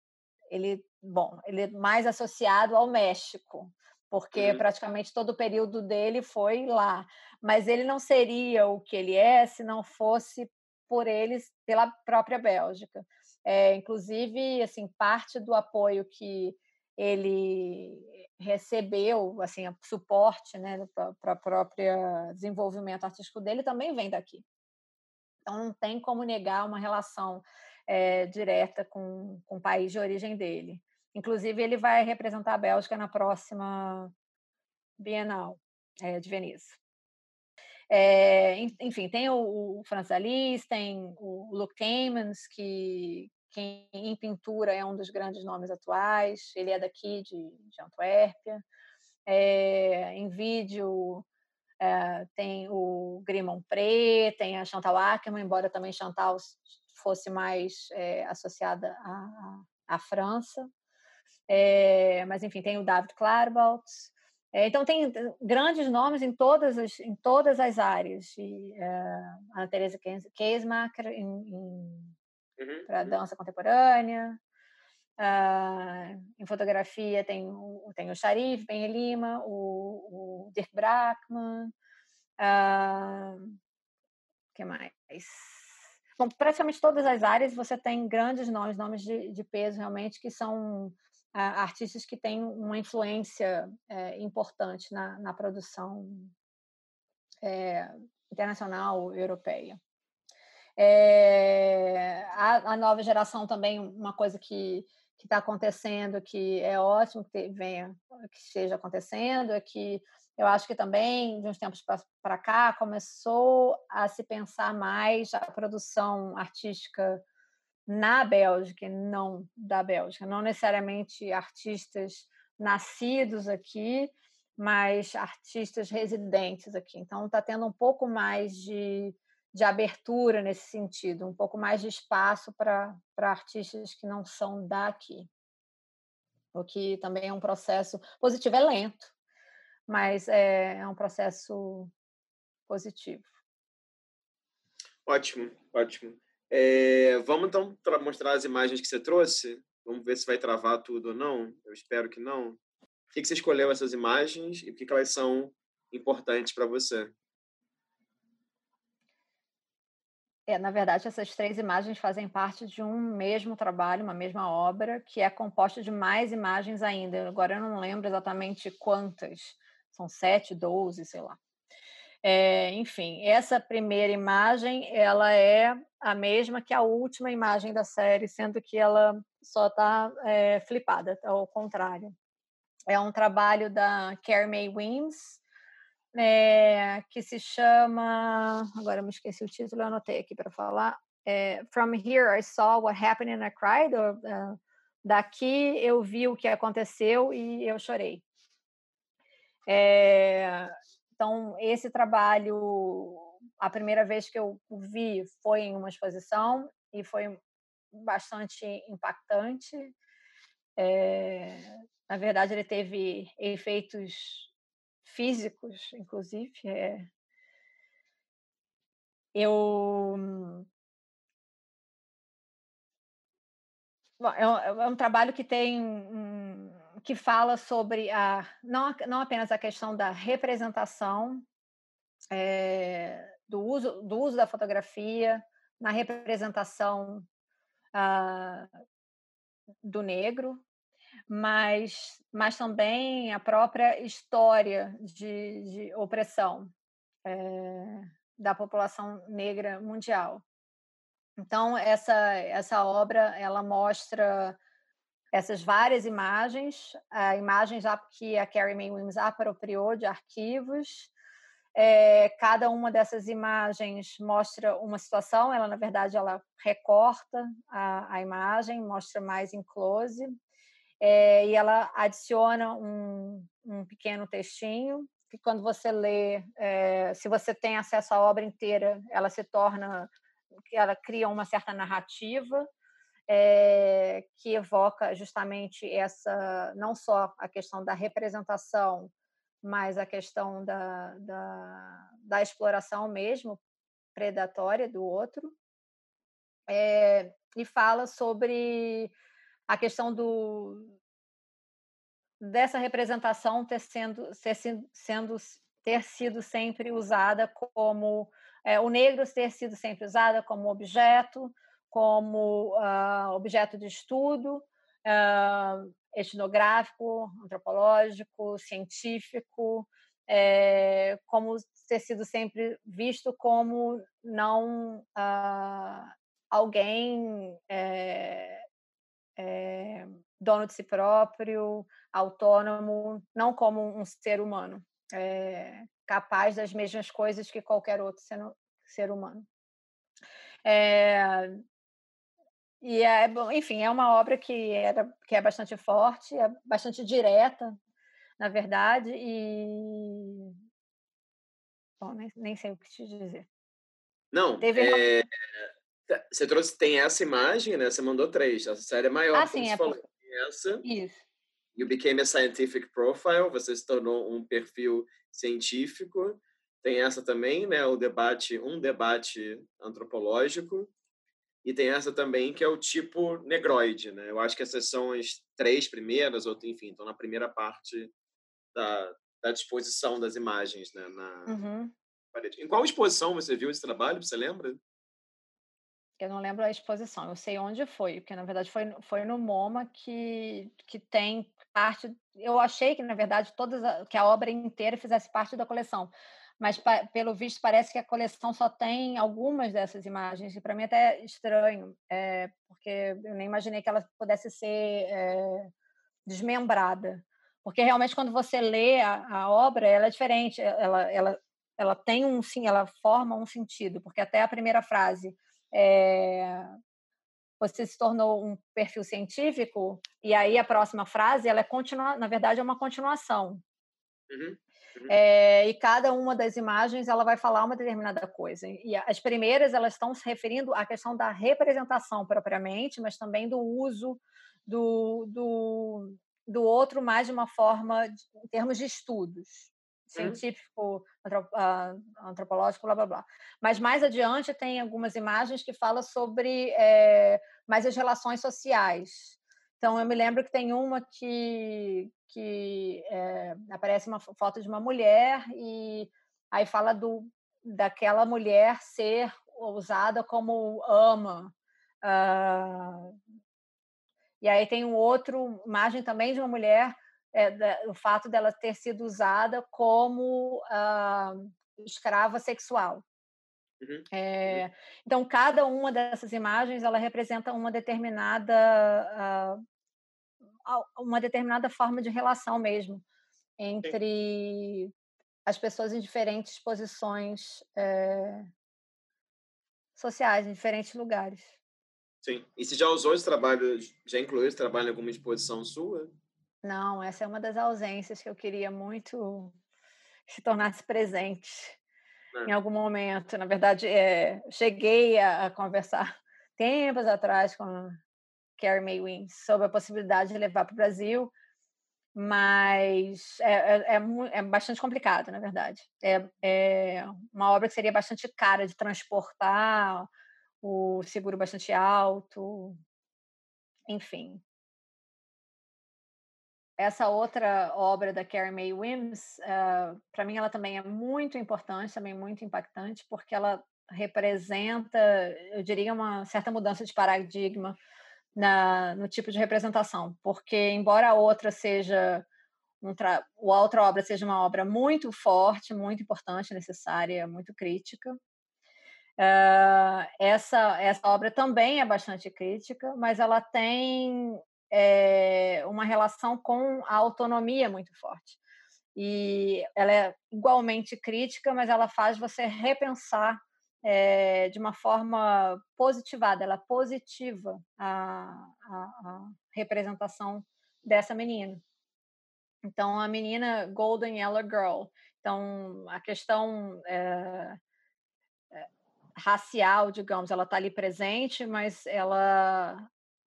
ele, bom, ele é mais associado ao México, porque uhum. praticamente todo o período dele foi lá. Mas ele não seria o que ele é se não fosse por eles, pela própria Bélgica. É, inclusive, assim, parte do apoio que ele recebeu, assim, suporte, né, para o próprio desenvolvimento artístico dele também vem daqui. Então, não tem como negar uma relação é, direta com, com o país de origem dele. Inclusive, ele vai representar a Bélgica na próxima Bienal é, de Veneza. É, enfim, tem o, o Franz Alice, tem o Luke Taymans, que, que em pintura é um dos grandes nomes atuais, ele é daqui de, de Antuérpia. É, em vídeo é, tem o Grimon Pré, tem a Chantal Ackerman, embora também Chantal fosse mais é, associada à, à França. Mas, enfim, tem o David Claerbout. É, então, tem grandes nomes em todas as, em todas as áreas. E, a Teresa Keismacher em, em uhum. para dança contemporânea. Uh, em fotografia tem o, tem o Sharif Ben Lima, o, o Dirk Brackman. Uh, que mais? Bom, praticamente todas as áreas você tem grandes nomes, nomes de, de peso realmente que são artistas que têm uma influência é, importante na, na produção é, internacional europeia. É, a, a, nova geração também, uma coisa que está acontecendo, que é ótimo que venha, que esteja acontecendo, é que eu acho que também, de uns tempos para cá, começou a se pensar mais a produção artística na Bélgica, não da Bélgica, não necessariamente artistas nascidos aqui, mas artistas residentes aqui. Então, está tendo um pouco mais de, de abertura nesse sentido, um pouco mais de espaço para artistas que não são daqui. O que também é um processo positivo, é lento, mas é, é um processo positivo. Ótimo, ótimo. É, vamos então mostrar as imagens que você trouxe. Vamos ver se vai travar tudo ou não. Eu espero que não. Por que você escolheu essas imagens e por que elas são importantes para você? É, na verdade, essas três imagens fazem parte de um mesmo trabalho, uma mesma obra, que é composta de mais imagens ainda. Agora eu não lembro exatamente quantas. São sete, doze, sei lá. É, enfim, essa primeira imagem ela é a mesma que a última imagem da série, sendo que ela só está é, flipada, ao contrário. É um trabalho da Mae Weems, é, que se chama. Agora eu me esqueci o título, eu anotei aqui para falar. É, From Here I Saw What Happened and I Cried. Uh, daqui eu vi o que aconteceu e eu chorei. É, então, esse trabalho, a primeira vez que eu o vi foi em uma exposição e foi bastante impactante. É, na verdade, ele teve efeitos físicos, inclusive. É, eu Bom, é, um, é um trabalho que tem um, que fala sobre a não, não apenas a questão da representação é, do uso do uso da fotografia na representação ah, do negro, mas mas também a própria história de, de opressão é, da população negra mundial. Então essa essa obra ela mostra essas várias imagens, uh, imagens que a Carrie Mae Williams apropriou de arquivos. É, cada uma dessas imagens mostra uma situação, ela na verdade ela recorta a, a imagem, mostra mais em close, é, e ela adiciona um, um, pequeno textinho que quando você lê, é, se você tem acesso à obra inteira, ela se torna, ela cria uma certa narrativa é, que evoca justamente essa, não só a questão da representação, mas a questão da, da, da exploração mesmo, predatória do outro, é, e fala sobre a questão do dessa representação ter sendo, ter sendo ter sido sempre usada como é, o negro ter sido sempre usada como objeto como uh, objeto de estudo uh, etnográfico, antropológico, científico, é, como ter sido sempre visto como não uh, alguém é, é, dono de si próprio, autônomo, não como um ser humano, capaz das mesmas coisas que qualquer outro ser, ser humano. É, e é, enfim, é uma obra que, era, que é bastante forte, é bastante direta, na verdade, e. Bom, nem, nem sei o que te dizer. Não, Teve é... Uma... você trouxe, tem essa imagem, né? Você mandou três, essa série é maior, ah, sim, é falou. Por... Essa. Isso. You became a scientific profile, você se tornou um perfil científico. Tem essa também, né? O debate, um debate antropológico. E tem essa também que é o tipo negroide, né? Eu acho que essas são as três primeiras, ou enfim, estão na primeira parte da, da disposição das imagens, né? Na uhum. parede. Em qual exposição você viu esse trabalho? Você lembra? Eu não lembro a exposição, eu sei onde foi, porque na verdade foi, foi no MoMA que, que tem parte. Eu achei que na verdade todas a, que a obra inteira fizesse parte da coleção, mas pelo visto parece que a coleção só tem algumas dessas imagens, e para mim até é estranho, é, porque eu nem imaginei que ela pudesse ser é, desmembrada. Porque realmente quando você lê a, a, obra, ela é diferente, ela, ela, ela tem um sim, ela forma um sentido, porque até a primeira frase é, você se tornou um perfil científico e aí a próxima frase ela é continua, na verdade é uma continuação. Uhum. É, e cada uma das imagens ela vai falar uma determinada coisa. E as primeiras elas estão se referindo à questão da representação propriamente, mas também do uso do, do, do outro mais de uma forma de, em termos de estudos científico, antropológico, blá blá blá. Mas mais adiante tem algumas imagens que falam sobre é, mais as relações sociais. Então, eu me lembro que tem uma que, que é, aparece uma foto de uma mulher e aí fala do, daquela mulher ser usada como ama. Uh, e aí tem um outro imagem também de uma mulher, é, da, o fato dela ter sido usada como uh, escrava sexual. Uhum. É, então, cada uma dessas imagens ela representa uma determinada uh, uma determinada forma de relação mesmo entre Sim. as pessoas em diferentes posições é, sociais, em diferentes lugares. Sim. E você já usou esse trabalho, já incluiu esse trabalho em alguma exposição sua? Não, essa é uma das ausências que eu queria muito se tornasse presente é. em algum momento. Na verdade, é, cheguei a, a, conversar tempos atrás com a Carrie May Wins sobre a possibilidade de levar para o Brasil, mas é, é, é, é, bastante complicado, na verdade. É, é uma obra que seria bastante cara de transportar, o seguro bastante alto, enfim. Essa outra obra da Carrie Mae Wims, uh, ah, para mim ela também é muito importante, também muito impactante, porque ela representa, eu diria, uma certa mudança de paradigma na, no tipo de representação, porque embora a outra seja um tra... a outra obra seja uma obra muito forte, muito importante, necessária, muito crítica, uh, essa essa obra também é bastante crítica, mas ela tem é, uma relação com a autonomia muito forte. E ela é igualmente crítica, mas ela faz você repensar é, de uma forma positivada, ela positiva a, a, a, representação dessa menina. Então, a menina Golden Yellow Girl. Então, a questão é, é, racial, digamos, ela está ali presente, mas ela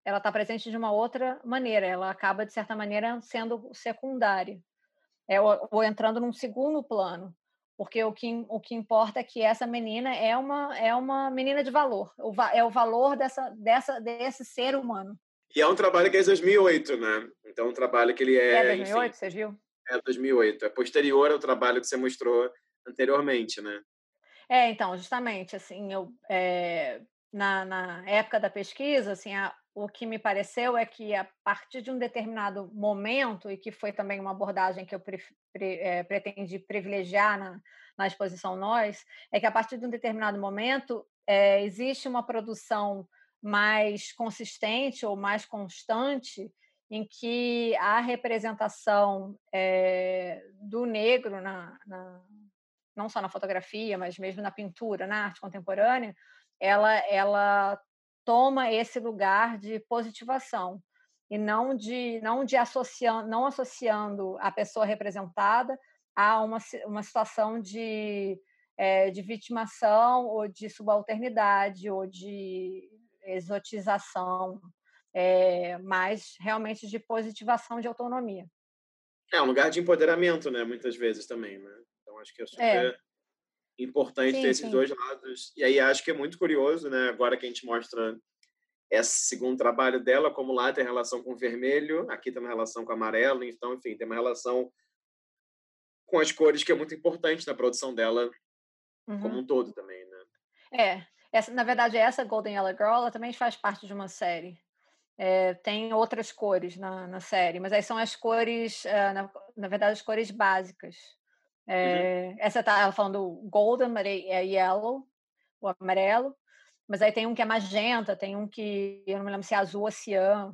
ela está presente de uma outra maneira, ela acaba, de certa maneira, sendo secundária, é, ou, ou entrando num segundo plano, porque o que, o que importa é que essa menina é uma, é uma menina de valor, é o valor dessa, dessa, desse ser humano. E é um trabalho que é de 2008, né? Então, é um trabalho que ele é... É 2008, enfim, você viu? É 2008, é posterior ao trabalho que você mostrou anteriormente, né? É, então, justamente, assim, eu, é, na, na época da pesquisa, assim, a, o que me pareceu é que a partir de um determinado momento, e que foi também uma abordagem que eu pre, pre, é, pretendi privilegiar na, na exposição Nós, é que a partir de um determinado momento é, existe uma produção mais consistente ou mais constante em que a representação é, do negro na, na, não só na fotografia, mas mesmo na pintura, na arte contemporânea, ela, ela toma esse lugar de positivação e não de não de associando não associando a pessoa representada a uma, uma situação de, é, de vitimação ou de subalternidade ou de exotização, é, mas realmente de positivação de autonomia. É um lugar de empoderamento, né? Muitas vezes também, né? Então acho que é, é. super é importante sim, ter esses sim. dois lados. E aí acho que é muito curioso, né? Agora que a gente mostra esse segundo trabalho dela, como lá tem relação com o vermelho, aqui tem uma relação com o amarelo, então, enfim, tem uma relação com as cores que é muito importante na produção dela uhum. como um todo também, né? É, essa, na verdade, essa Golden Yellow Girl ela também faz parte de uma série. É, tem outras cores na, na série, mas aí são as cores, uh, na, na verdade, as cores básicas. É, uhum. Essa tá falando golden, é yellow, o amarelo. Mas aí tem um que é magenta, tem um que eu não me lembro se é azul ou cian.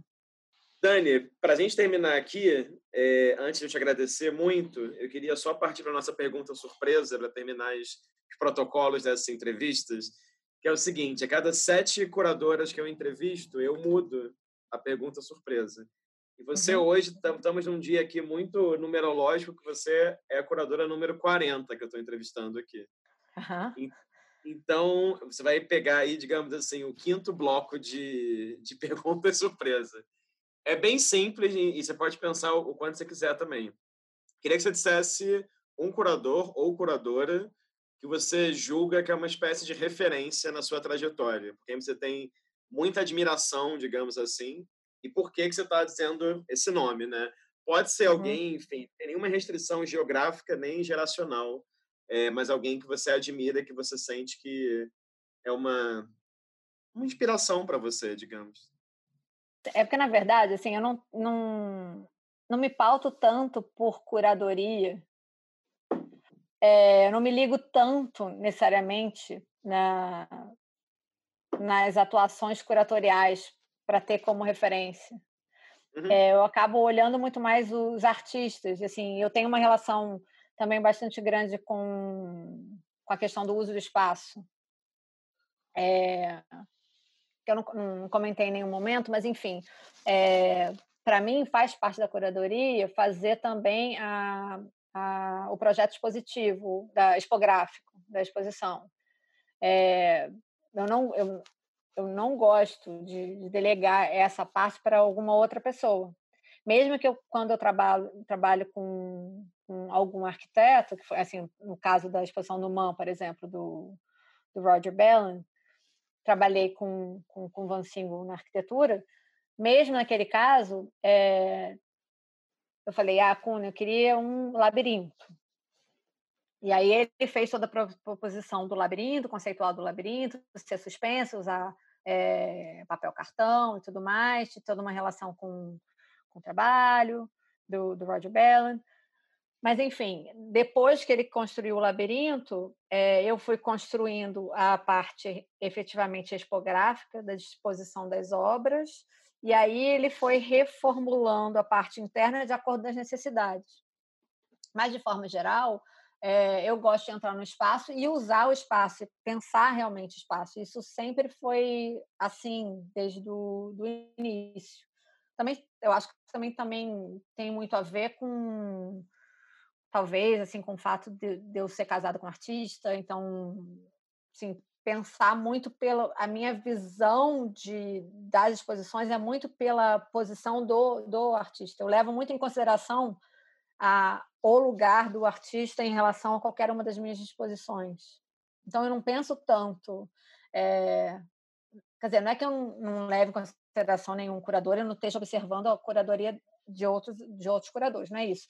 Dani, para a gente terminar aqui, é, antes de eu te agradecer muito, eu queria só partir para a nossa pergunta surpresa, para terminar os, os protocolos dessas entrevistas, que é o seguinte: a cada sete curadoras que eu entrevisto, eu mudo a pergunta surpresa. E você uhum. hoje, estamos num dia aqui muito numerológico, que você é a curadora número 40 que eu estou entrevistando aqui. Uhum. Então, você vai pegar aí, digamos assim, o quinto bloco de, de pergunta surpresa. É bem simples e você pode pensar o quanto você quiser também. Queria que você dissesse um curador ou curadora que você julga que é uma espécie de referência na sua trajetória, porque você tem muita admiração, digamos assim, e por que, que você está dizendo esse nome, né? Pode ser uhum. alguém, enfim, tem nenhuma restrição geográfica nem geracional, é, mas alguém que você admira, que você sente que é uma, uma inspiração para você, digamos. É porque, na verdade, assim, eu não, não, não me pauto tanto por curadoria, é, eu não me ligo tanto necessariamente na, nas atuações curatoriais para ter como referência. Uhum. É, eu acabo olhando muito mais os artistas. Assim, eu tenho uma relação também bastante grande com, com a questão do uso do espaço. É, que eu não, não, comentei em nenhum momento, mas enfim, é, para mim faz parte da curadoria fazer também a, a, o projeto expositivo, da expográfico da exposição. É, eu não, eu, eu não gosto de, de delegar essa parte para alguma outra pessoa. Mesmo que eu, quando eu trabalho, trabalho com, com algum arquiteto, que foi assim, no caso da exposição do por exemplo, do, do Roger Bellin, trabalhei com, com, com Van Singo na arquitetura, mesmo naquele caso, é, eu falei, ah, Cunha, eu queria um labirinto. E aí ele fez toda a proposição do labirinto, conceitual do labirinto, ser suspenso, usar é, papel cartão e tudo mais, de toda uma relação com, com o trabalho do, do Roger Bellin. Mas, enfim, depois que ele construiu o labirinto, é, eu fui construindo a parte efetivamente expográfica da disposição das obras, e aí ele foi reformulando a parte interna de acordo com as necessidades. Mas, de forma geral, é, eu gosto de entrar no espaço e usar o espaço, pensar realmente o espaço. Isso sempre foi assim, desde o do início. Também, eu acho que também, também tem muito a ver com, talvez, assim, com o fato de, de eu ser casada com um artista, então, assim, pensar muito pela a minha visão de das exposições é muito pela posição do, do artista. Eu levo muito em consideração a, o lugar do artista em relação a qualquer uma das minhas disposições. Então, eu não penso tanto. É, quer dizer, não é que eu não, leve em consideração nenhum curador, eu não esteja observando a curadoria de outros, de outros curadores, não é isso.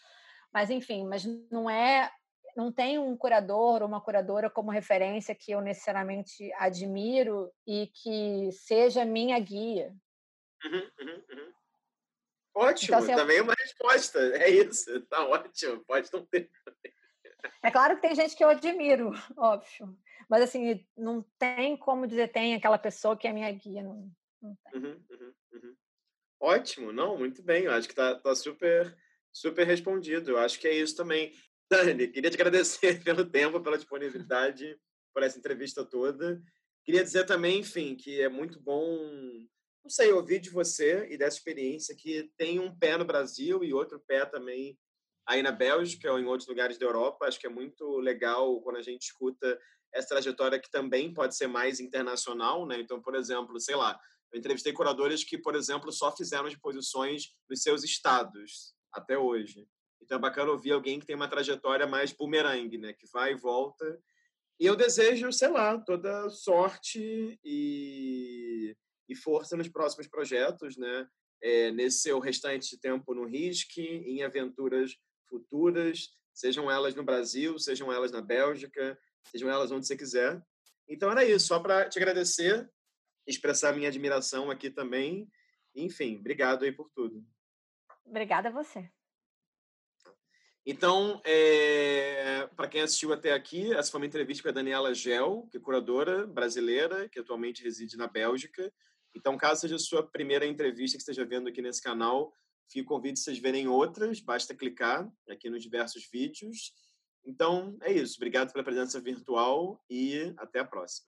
Mas, enfim, mas não é. Não tem um curador ou uma curadora como referência que eu necessariamente admiro e que seja minha guia. Uhum, uhum, uhum. Ótimo, então, assim, também é uma resposta. É isso, tá ótimo, pode não ter. É claro que tem gente que eu admiro, óbvio. Mas assim, não tem como dizer tem aquela pessoa que é minha guia. Não, não uhum, uhum, uhum. Ótimo, não, muito bem. Eu acho que tá, tá super, super respondido. Eu acho que é isso também. Dani, queria te agradecer pelo tempo, pela disponibilidade, por essa entrevista toda. Queria dizer também, enfim, que é muito bom não sei, ouvir de você e dessa experiência que tem um pé no Brasil e outro pé também aí na Bélgica ou em outros lugares da Europa. Acho que é muito legal quando a gente escuta essa trajetória que também pode ser mais internacional, né? Então, por exemplo, sei lá, eu entrevistei curadores que, por exemplo, só fizeram exposições nos seus estados até hoje. Então é bacana ouvir alguém que tem uma trajetória mais bumerangue, né? Que vai e volta. E eu desejo, sei lá, toda sorte e e força nos próximos projetos, né? É, nesse seu restante de tempo no RISC, em aventuras futuras, sejam elas no Brasil, sejam elas na Bélgica, sejam elas onde você quiser. Então era isso, só para te agradecer, expressar minha admiração aqui também. Enfim, obrigado aí por tudo. Obrigada a você. Então, é, para quem assistiu até aqui, essa foi uma entrevista com a Daniela Gel, que é curadora brasileira, que atualmente reside na Bélgica. Então, caso seja a sua primeira entrevista que esteja vendo aqui nesse canal, fico convite a vocês verem outras, basta clicar aqui nos diversos vídeos. Então, é isso. Obrigado pela presença virtual e até a próxima.